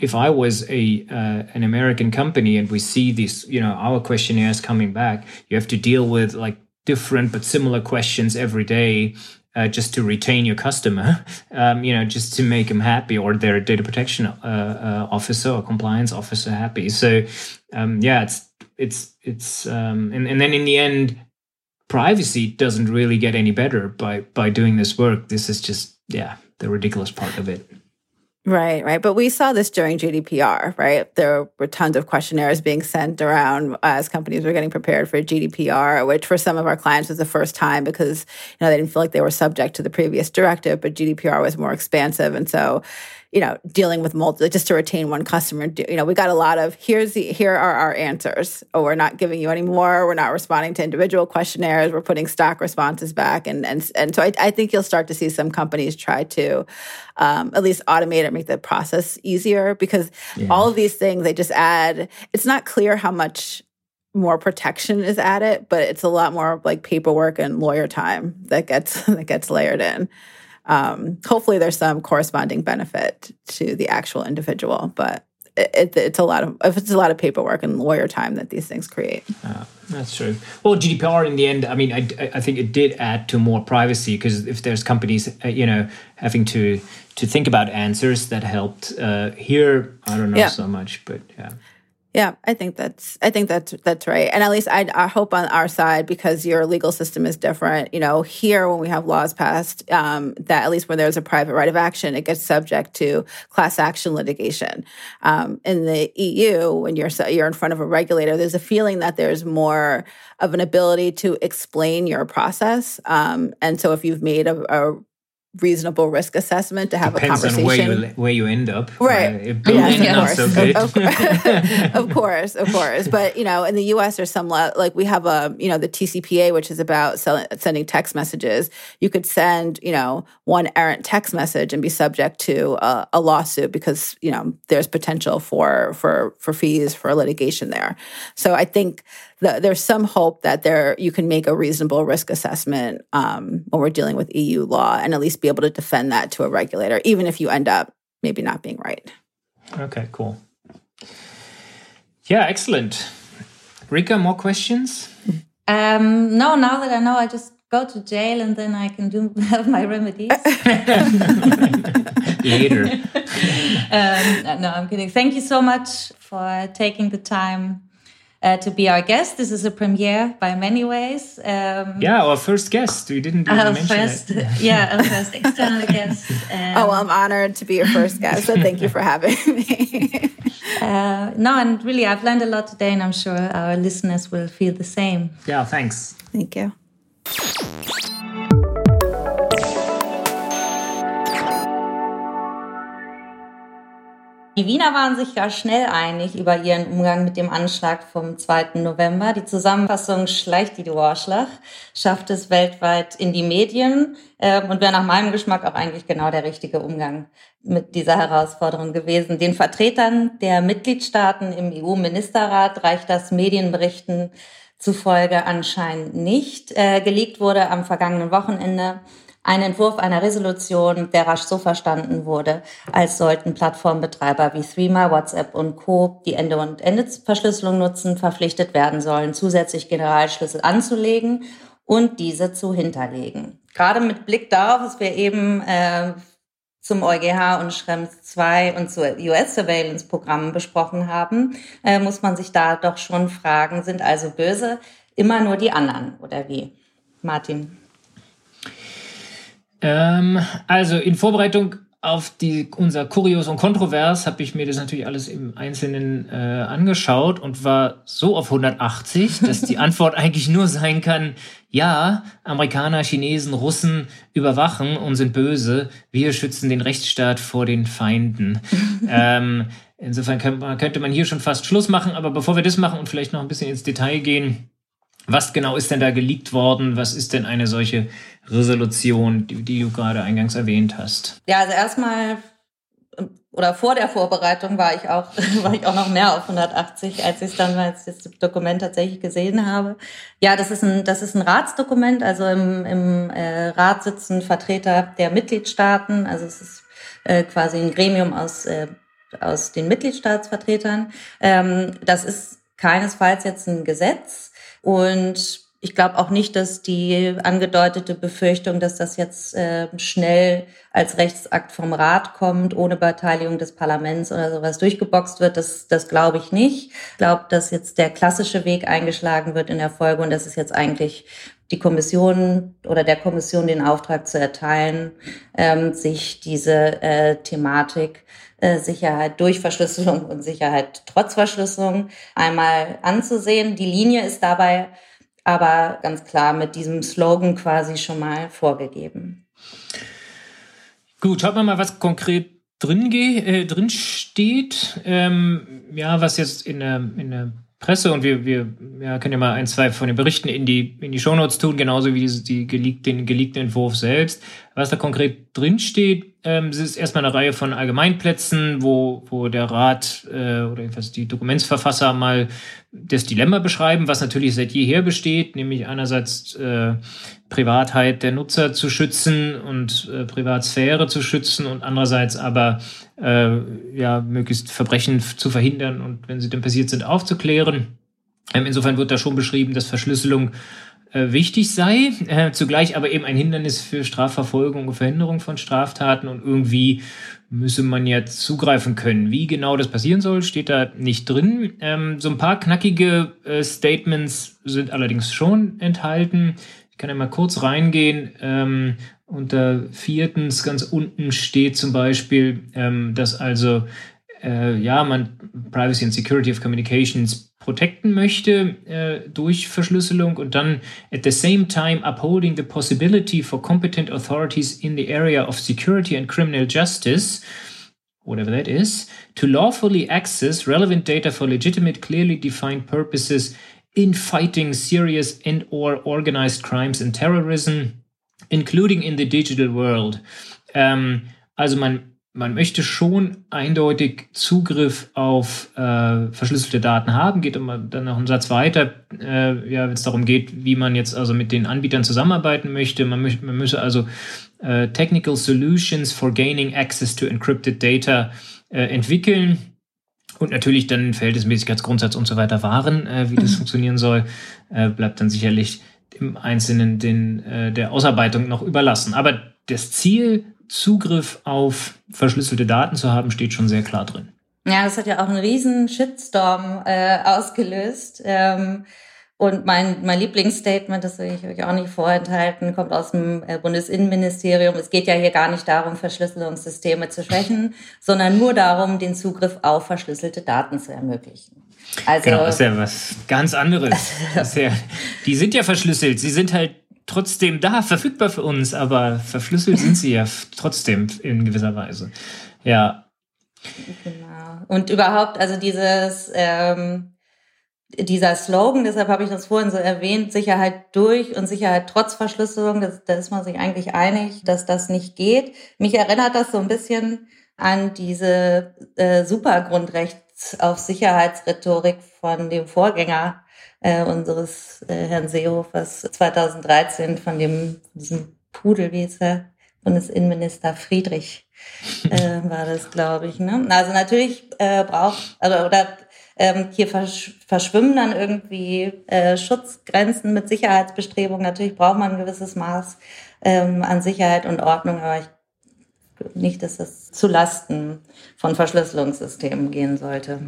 if I was a uh, an American company and we see these you know our questionnaires coming back you have to deal with like different but similar questions every day uh, just to retain your customer, um, you know, just to make them happy or their data protection uh, uh, officer or compliance officer happy. So, um, yeah, it's it's it's um, and and then in the end, privacy doesn't really get any better by by doing this work. This is just yeah the ridiculous part of it. Right, right. But we saw this during GDPR, right? There were tons of questionnaires being sent around as companies were getting prepared for GDPR, which for some of our clients was the first time because you know they didn't feel like they were subject to the previous directive, but GDPR was more expansive, and so you know, dealing with multiple, just to retain one customer. You know, we got a lot of here's the here are our answers. Oh, we're not giving you any more. We're not responding to individual questionnaires. We're putting stock responses back, and and and so I, I think you'll start to see some companies try to um, at least automate or make the process easier because yeah. all of these things they just add. It's not clear how much more protection is added, but it's a lot more like paperwork and lawyer time that gets that gets layered in um, hopefully there's some corresponding benefit to the actual individual, but it, it, it's a lot of if it's a lot of paperwork and lawyer time that these things create. Uh, that's true. Well, GDPR in the end, I mean, I, I think it did add to more privacy because if there's companies, uh, you know, having to to think about answers that helped. Uh, here, I don't know yeah. so much, but yeah. Yeah, I think that's I think that's that's right. And at least I, I hope on our side because your legal system is different. You know, here when we have laws passed, um, that at least when there's a private right of action, it gets subject to class action litigation. Um, in the EU, when you're you're in front of a regulator, there's a feeling that there's more of an ability to explain your process. Um, and so if you've made a, a reasonable risk assessment to have Depends a conversation. on where you, where you end up. Right. Uh, building, of, course. so. Of, of course, of course. But, you know, in the US, there's some, like we have a, you know, the TCPA, which is about sell- sending text messages. You could send, you know, one errant text message and be subject to a, a lawsuit because, you know, there's potential for, for, for fees, for litigation there. So I think the, there's some hope that there you can make a reasonable risk assessment um, when we're dealing with EU law and at least be able to defend that to a regulator, even if you end up maybe not being right. Okay, cool. Yeah, excellent. Rika, more questions? Um, no, now that I know, I just go to jail and then I can do have my remedies. Later. um, no, I'm kidding. Thank you so much for taking the time uh, to be our guest. This is a premiere by many ways. Um, yeah, our first guest. We didn't even our mention first, it. yeah, our first external guest. Um, oh, well, I'm honored to be your first guest. So thank you for having me. uh, no, and really, I've learned a lot today, and I'm sure our listeners will feel the same. Yeah, thanks. Thank you. Die Wiener waren sich ja schnell einig über ihren Umgang mit dem Anschlag vom 2. November. Die Zusammenfassung Schleicht die Dorschlach schafft es weltweit in die Medien äh, und wäre nach meinem Geschmack auch eigentlich genau der richtige Umgang mit dieser Herausforderung gewesen. Den Vertretern der Mitgliedstaaten im EU-Ministerrat reicht das Medienberichten zufolge anscheinend nicht. Äh, gelegt wurde am vergangenen Wochenende ein Entwurf einer Resolution, der rasch so verstanden wurde, als sollten Plattformbetreiber wie Threema, WhatsApp und Co., die Ende- und Ende-Verschlüsselung nutzen, verpflichtet werden sollen, zusätzlich Generalschlüssel anzulegen und diese zu hinterlegen. Gerade mit Blick darauf, dass wir eben äh, zum EuGH und Schrems 2 und zu US-Surveillance-Programmen besprochen haben, äh, muss man sich da doch schon fragen, sind also böse immer nur die anderen oder wie? Martin. Ähm, also in Vorbereitung auf die, unser Kurios und Kontrovers habe ich mir das natürlich alles im Einzelnen äh, angeschaut und war so auf 180, dass die Antwort eigentlich nur sein kann, ja, Amerikaner, Chinesen, Russen überwachen und sind böse. Wir schützen den Rechtsstaat vor den Feinden. ähm, insofern könnte man hier schon fast Schluss machen, aber bevor wir das machen und vielleicht noch ein bisschen ins Detail gehen, was genau ist denn da geleakt worden? Was ist denn eine solche Resolution, die, die du gerade eingangs erwähnt hast? Ja, also erstmal oder vor der Vorbereitung war ich auch war ich auch noch mehr auf 180, als ich dann als das Dokument tatsächlich gesehen habe. Ja, das ist ein das ist ein Ratsdokument, also im, im äh, Rat sitzen Vertreter der Mitgliedstaaten, also es ist äh, quasi ein Gremium aus äh, aus den Mitgliedstaatsvertretern. Ähm, das ist keinesfalls jetzt ein Gesetz und ich glaube auch nicht, dass die angedeutete Befürchtung, dass das jetzt äh, schnell als Rechtsakt vom Rat kommt, ohne Beteiligung des Parlaments oder sowas durchgeboxt wird, das, das glaube ich nicht. Ich glaube, dass jetzt der klassische Weg eingeschlagen wird in der Folge und das ist jetzt eigentlich die Kommission oder der Kommission den Auftrag zu erteilen, ähm, sich diese äh, Thematik Sicherheit durch Verschlüsselung und Sicherheit trotz Verschlüsselung einmal anzusehen. Die Linie ist dabei aber ganz klar mit diesem Slogan quasi schon mal vorgegeben. Gut, schaut mal, was konkret drin, äh, drin steht. Ähm, ja, was jetzt in der, in der Presse und wir, wir ja, können ja mal ein, zwei von den Berichten in die, in die Shownotes tun, genauso wie die, die geleakt, den geleakten Entwurf selbst. Was da konkret drin steht, ähm, es ist erstmal eine Reihe von Allgemeinplätzen, wo, wo der Rat äh, oder jedenfalls die Dokumentsverfasser mal das Dilemma beschreiben, was natürlich seit jeher besteht, nämlich einerseits äh, Privatheit der Nutzer zu schützen und äh, Privatsphäre zu schützen und andererseits aber äh, ja möglichst Verbrechen zu verhindern und wenn sie dann passiert sind aufzuklären. Ähm, insofern wird da schon beschrieben, dass Verschlüsselung wichtig sei, äh, zugleich aber eben ein Hindernis für Strafverfolgung und Verhinderung von Straftaten und irgendwie müsse man ja zugreifen können. Wie genau das passieren soll, steht da nicht drin. Ähm, so ein paar knackige äh, Statements sind allerdings schon enthalten. Ich kann ja mal kurz reingehen. Ähm, unter viertens ganz unten steht zum Beispiel, ähm, dass also äh, ja man Privacy and Security of Communications protecten möchte äh, durch Verschlüsselung und dann at the same time upholding the possibility for competent authorities in the area of security and criminal justice whatever that is to lawfully access relevant data for legitimate clearly defined purposes in fighting serious and or organized crimes and terrorism including in the digital world. Ähm, also man man möchte schon eindeutig Zugriff auf äh, verschlüsselte Daten haben. Geht immer dann noch einen Satz weiter, äh, ja, wenn es darum geht, wie man jetzt also mit den Anbietern zusammenarbeiten möchte. Man, möchte, man müsse also äh, Technical Solutions for Gaining Access to Encrypted Data äh, entwickeln und natürlich dann Verhältnismäßigkeitsgrundsatz und so weiter wahren, äh, wie das mhm. funktionieren soll, äh, bleibt dann sicherlich im Einzelnen den, der Ausarbeitung noch überlassen. Aber das Ziel Zugriff auf verschlüsselte Daten zu haben, steht schon sehr klar drin. Ja, das hat ja auch einen riesen Shitstorm äh, ausgelöst. Ähm, und mein, mein Lieblingsstatement, das will ich euch auch nicht vorenthalten, kommt aus dem äh, Bundesinnenministerium. Es geht ja hier gar nicht darum, Verschlüsselungssysteme zu schwächen, sondern nur darum, den Zugriff auf verschlüsselte Daten zu ermöglichen. Also, genau, das ist ja was ganz anderes. ja, die sind ja verschlüsselt. Sie sind halt trotzdem da, verfügbar für uns, aber verschlüsselt sind sie ja trotzdem in gewisser Weise. Ja. Genau. Und überhaupt, also dieses, ähm, dieser Slogan, deshalb habe ich das vorhin so erwähnt, Sicherheit durch und Sicherheit trotz Verschlüsselung, da ist man sich eigentlich einig, dass das nicht geht. Mich erinnert das so ein bisschen an diese äh, Supergrundrechts auf Sicherheitsrhetorik von dem Vorgänger äh, unseres äh, Herrn Seehofers 2013 von dem diesem Pudel, wie ist er, Bundesinnenminister Friedrich äh, war das, glaube ich. Ne? Also natürlich äh, braucht also, oder ähm, hier versch verschwimmen dann irgendwie äh, Schutzgrenzen mit Sicherheitsbestrebungen. Natürlich braucht man ein gewisses Maß ähm, an Sicherheit und Ordnung, aber ich nicht, dass das zu Lasten von Verschlüsselungssystemen gehen sollte.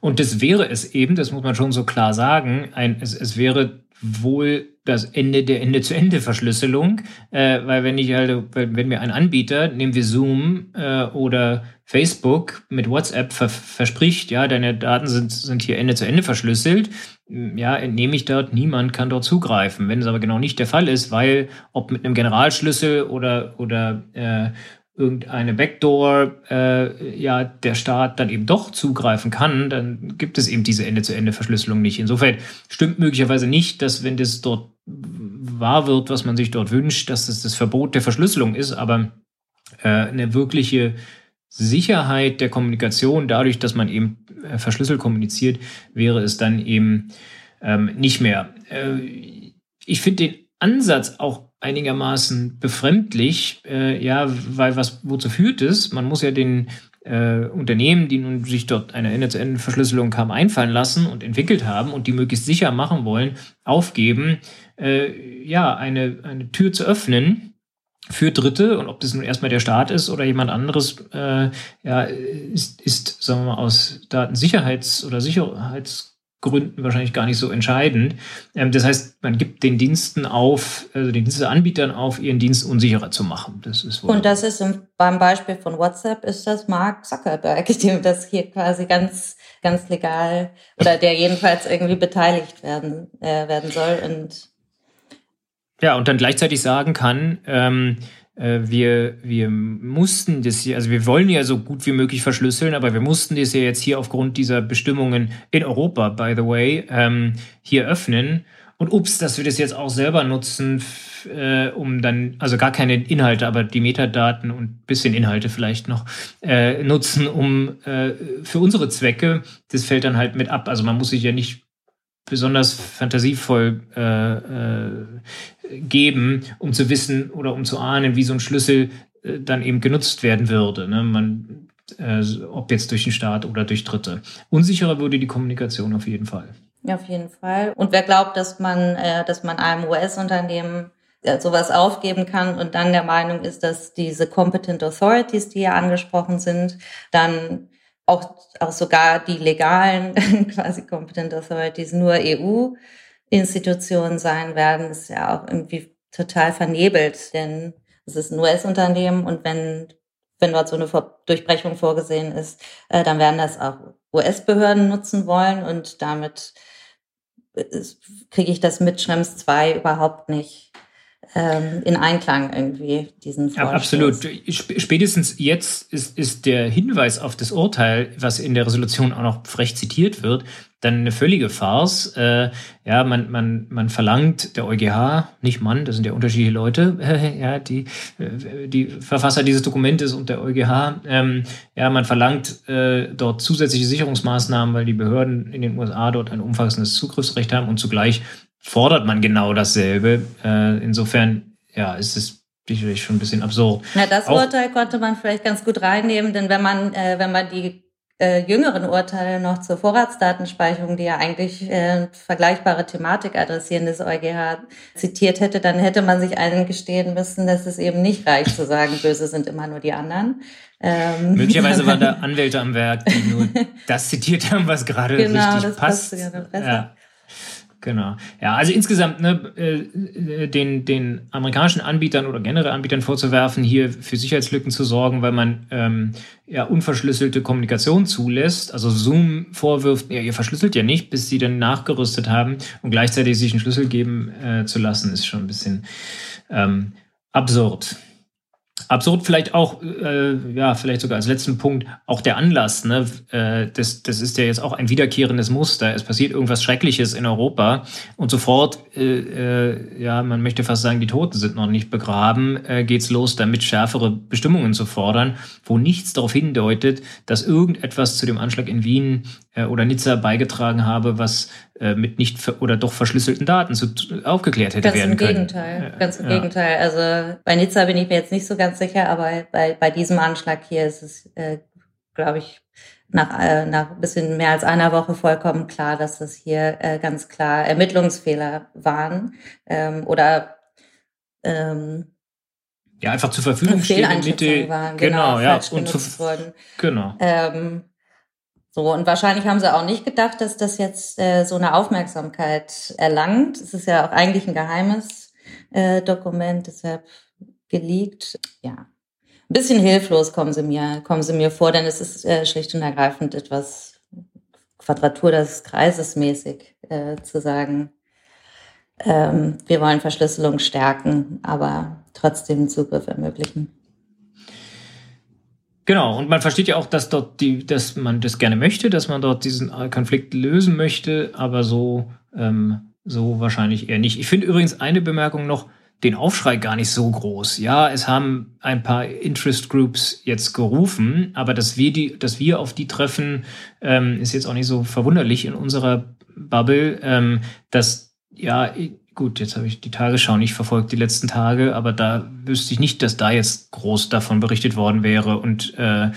Und das wäre es eben, das muss man schon so klar sagen, ein, es, es wäre wohl das Ende der Ende-zu-Ende-Verschlüsselung, äh, weil wenn ich halt, wenn mir ein Anbieter, nehmen wir Zoom äh, oder Facebook mit WhatsApp ver verspricht, ja, deine Daten sind, sind hier Ende-zu-Ende verschlüsselt, ja, entnehme ich dort, niemand kann dort zugreifen. Wenn es aber genau nicht der Fall ist, weil ob mit einem Generalschlüssel oder, oder äh, irgendeine Backdoor äh, ja der Staat dann eben doch zugreifen kann, dann gibt es eben diese Ende-zu-Ende-Verschlüsselung nicht. Insofern stimmt möglicherweise nicht, dass wenn das dort wahr wird, was man sich dort wünscht, dass es das Verbot der Verschlüsselung ist, aber äh, eine wirkliche Sicherheit der Kommunikation dadurch, dass man eben äh, verschlüsselt kommuniziert, wäre es dann eben ähm, nicht mehr. Äh, ich finde den Ansatz auch einigermaßen befremdlich, äh, ja, weil was, wozu führt es? Man muss ja den äh, Unternehmen, die nun sich dort eine Ende-zu-Ende-Verschlüsselung haben einfallen lassen und entwickelt haben und die möglichst sicher machen wollen, aufgeben, äh, ja, eine, eine Tür zu öffnen für Dritte und ob das nun erstmal der Staat ist oder jemand anderes, äh, ja, ist, ist, sagen wir mal, aus Datensicherheits- oder Sicherheits Gründen wahrscheinlich gar nicht so entscheidend. Ähm, das heißt, man gibt den Diensten auf, also den Diensteanbietern auf, ihren Dienst unsicherer zu machen. Das ist Und das ist im, beim Beispiel von WhatsApp ist das Mark Zuckerberg, dem das hier quasi ganz, ganz legal oder der jedenfalls irgendwie beteiligt werden, äh, werden soll und ja, und dann gleichzeitig sagen kann, ähm, äh, wir, wir mussten das hier, also wir wollen ja so gut wie möglich verschlüsseln, aber wir mussten das ja jetzt hier aufgrund dieser Bestimmungen in Europa, by the way, ähm, hier öffnen. Und ups, dass wir das jetzt auch selber nutzen, äh, um dann, also gar keine Inhalte, aber die Metadaten und bisschen Inhalte vielleicht noch äh, nutzen, um äh, für unsere Zwecke, das fällt dann halt mit ab. Also man muss sich ja nicht besonders fantasievoll äh, äh, geben, um zu wissen oder um zu ahnen, wie so ein Schlüssel äh, dann eben genutzt werden würde. Ne? Man, äh, ob jetzt durch den Staat oder durch Dritte. Unsicherer würde die Kommunikation auf jeden Fall. Auf jeden Fall. Und wer glaubt, dass man, äh, dass man einem US-Unternehmen äh, sowas aufgeben kann und dann der Meinung ist, dass diese Competent Authorities, die ja angesprochen sind, dann auch, auch sogar die legalen quasi Competent Authorities nur EU-Institutionen sein werden, ist ja auch irgendwie total vernebelt, denn es ist ein US-Unternehmen und wenn, wenn dort so eine Durchbrechung vorgesehen ist, äh, dann werden das auch US-Behörden nutzen wollen und damit äh, kriege ich das mit Schrems 2 überhaupt nicht in Einklang irgendwie, diesen Vorstoß. Absolut. Spätestens jetzt ist, ist der Hinweis auf das Urteil, was in der Resolution auch noch frech zitiert wird, dann eine völlige Farce. Äh, ja, man, man, man verlangt der EuGH, nicht Mann, das sind ja unterschiedliche Leute, äh, ja, die, äh, die Verfasser dieses Dokumentes und der EuGH, ähm, ja, man verlangt äh, dort zusätzliche Sicherungsmaßnahmen, weil die Behörden in den USA dort ein umfassendes Zugriffsrecht haben und zugleich fordert man genau dasselbe. Äh, insofern, ja, ist es sicherlich schon ein bisschen absurd. Ja, das Auch, Urteil konnte man vielleicht ganz gut reinnehmen, denn wenn man, äh, wenn man die äh, jüngeren Urteile noch zur Vorratsdatenspeicherung, die ja eigentlich äh, vergleichbare Thematik adressieren des EuGH, zitiert hätte, dann hätte man sich eingestehen müssen, dass es eben nicht reicht zu sagen, böse sind immer nur die anderen. Ähm. Möglicherweise waren da Anwälte am Werk, die nur das zitiert haben, was gerade genau, richtig das passt. Passt ja. Genau. Ja, also insgesamt ne, äh, den, den amerikanischen Anbietern oder generell Anbietern vorzuwerfen, hier für Sicherheitslücken zu sorgen, weil man ähm, ja unverschlüsselte Kommunikation zulässt. Also Zoom vorwirft, ja, ihr verschlüsselt ja nicht, bis sie dann nachgerüstet haben und gleichzeitig sich einen Schlüssel geben äh, zu lassen, ist schon ein bisschen ähm, absurd. Absurd vielleicht auch, äh, ja, vielleicht sogar als letzten Punkt, auch der Anlass. Ne? Äh, das, das ist ja jetzt auch ein wiederkehrendes Muster. Es passiert irgendwas Schreckliches in Europa und sofort, äh, äh, ja, man möchte fast sagen, die Toten sind noch nicht begraben, äh, geht's los, damit schärfere Bestimmungen zu fordern, wo nichts darauf hindeutet, dass irgendetwas zu dem Anschlag in Wien oder Nizza beigetragen habe, was äh, mit nicht oder doch verschlüsselten Daten zu, aufgeklärt hätte ganz werden können. Ganz im Gegenteil, ganz im ja. Gegenteil. Also bei Nizza bin ich mir jetzt nicht so ganz sicher, aber bei, bei diesem Anschlag hier ist es, äh, glaube ich, nach, äh, nach ein bisschen mehr als einer Woche vollkommen klar, dass das hier äh, ganz klar Ermittlungsfehler waren ähm, oder ähm, ja einfach zur Verfügung stehen Mitte waren, genau, genau ja und zu, genau ähm, so, und wahrscheinlich haben sie auch nicht gedacht, dass das jetzt äh, so eine Aufmerksamkeit erlangt. Es ist ja auch eigentlich ein geheimes äh, Dokument, deshalb geleakt. Ja, ein bisschen hilflos kommen sie mir, kommen sie mir vor, denn es ist äh, schlicht und ergreifend etwas Quadratur des Kreises mäßig äh, zu sagen. Ähm, wir wollen Verschlüsselung stärken, aber trotzdem Zugriff ermöglichen. Genau, und man versteht ja auch, dass dort die, dass man das gerne möchte, dass man dort diesen Konflikt lösen möchte, aber so, ähm, so wahrscheinlich eher nicht. Ich finde übrigens eine Bemerkung noch, den Aufschrei gar nicht so groß. Ja, es haben ein paar Interest Groups jetzt gerufen, aber dass wir die, dass wir auf die treffen, ähm, ist jetzt auch nicht so verwunderlich in unserer Bubble, ähm, dass ja gut, jetzt habe ich die Tagesschau nicht verfolgt die letzten Tage, aber da wüsste ich nicht, dass da jetzt groß davon berichtet worden wäre und, äh,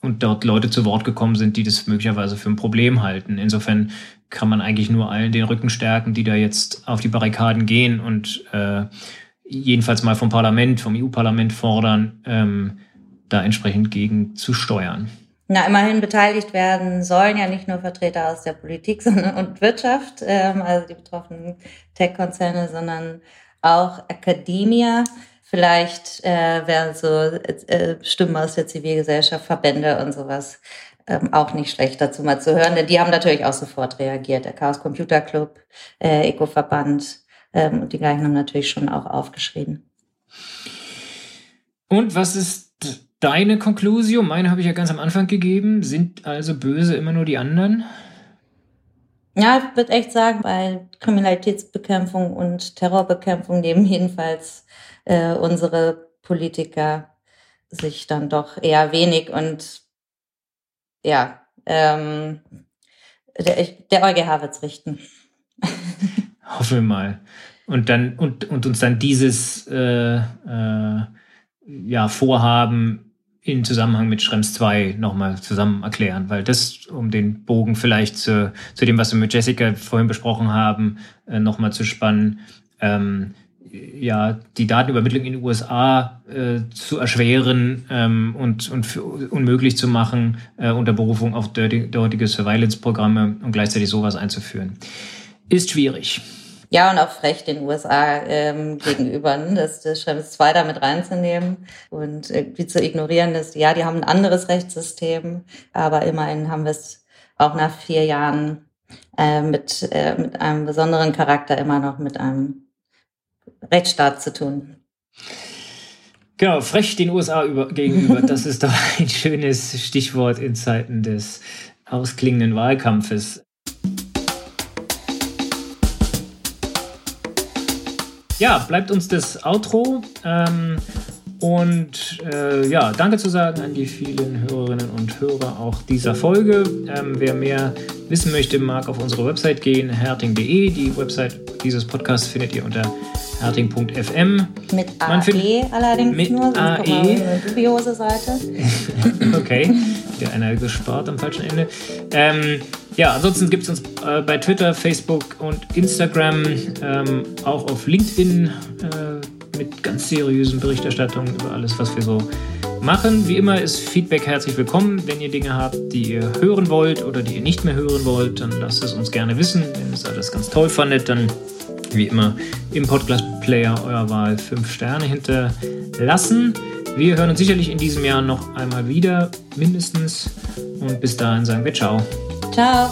und dort Leute zu Wort gekommen sind, die das möglicherweise für ein Problem halten. Insofern kann man eigentlich nur allen den Rücken stärken, die da jetzt auf die Barrikaden gehen und äh, jedenfalls mal vom Parlament, vom EU-Parlament fordern, ähm, da entsprechend gegen zu steuern. Na, immerhin beteiligt werden sollen ja nicht nur Vertreter aus der Politik und Wirtschaft, ähm, also die betroffenen Tech-Konzerne, sondern auch Akademia. Vielleicht äh, werden so äh, Stimmen aus der Zivilgesellschaft, Verbände und sowas ähm, auch nicht schlecht dazu mal zu hören, denn die haben natürlich auch sofort reagiert. Der Chaos Computer Club, äh, Eco-Verband ähm, und die gleichen haben natürlich schon auch aufgeschrieben. Und was ist deine Konklusion? Meine habe ich ja ganz am Anfang gegeben. Sind also böse immer nur die anderen? Ja, ich würde echt sagen, bei Kriminalitätsbekämpfung und Terrorbekämpfung nehmen jedenfalls äh, unsere Politiker sich dann doch eher wenig und ja, ähm, der, der EuGH wird es richten. Hoffe mal. Und dann und, und uns dann dieses äh, äh, ja, Vorhaben in Zusammenhang mit Schrems 2 nochmal zusammen erklären, weil das, um den Bogen vielleicht zu, zu dem, was wir mit Jessica vorhin besprochen haben, äh, nochmal zu spannen, ähm, ja, die Datenübermittlung in den USA äh, zu erschweren ähm, und, und unmöglich zu machen äh, unter Berufung auf dortige Surveillance-Programme und gleichzeitig sowas einzuführen. Ist schwierig. Ja, und auch frech den USA ähm, gegenüber, ne? das, das Schrems 2 da mit reinzunehmen und irgendwie zu ignorieren, dass, ja, die haben ein anderes Rechtssystem, aber immerhin haben wir es auch nach vier Jahren äh, mit, äh, mit einem besonderen Charakter immer noch mit einem Rechtsstaat zu tun. Genau, frech den USA über, gegenüber. Das ist doch ein schönes Stichwort in Zeiten des ausklingenden Wahlkampfes. Ja, bleibt uns das Outro. Ähm, und äh, ja, danke zu sagen an die vielen Hörerinnen und Hörer auch dieser Folge. Ähm, wer mehr wissen möchte, mag auf unsere Website gehen, herting.de. Die Website dieses Podcasts findet ihr unter herting.fm. Mit AE allerdings mit nur, AE. eine dubiose Seite. okay, der einer gespart am falschen Ende. Ähm, ja, ansonsten gibt es uns äh, bei Twitter, Facebook und Instagram, ähm, auch auf LinkedIn äh, mit ganz seriösen Berichterstattungen über alles, was wir so machen. Wie immer ist Feedback herzlich willkommen. Wenn ihr Dinge habt, die ihr hören wollt oder die ihr nicht mehr hören wollt, dann lasst es uns gerne wissen. Wenn ihr alles ganz toll fandet, dann wie immer im Podcast-Player eurer Wahl 5 Sterne hinterlassen. Wir hören uns sicherlich in diesem Jahr noch einmal wieder, mindestens. Und bis dahin sagen wir Ciao. Ciao.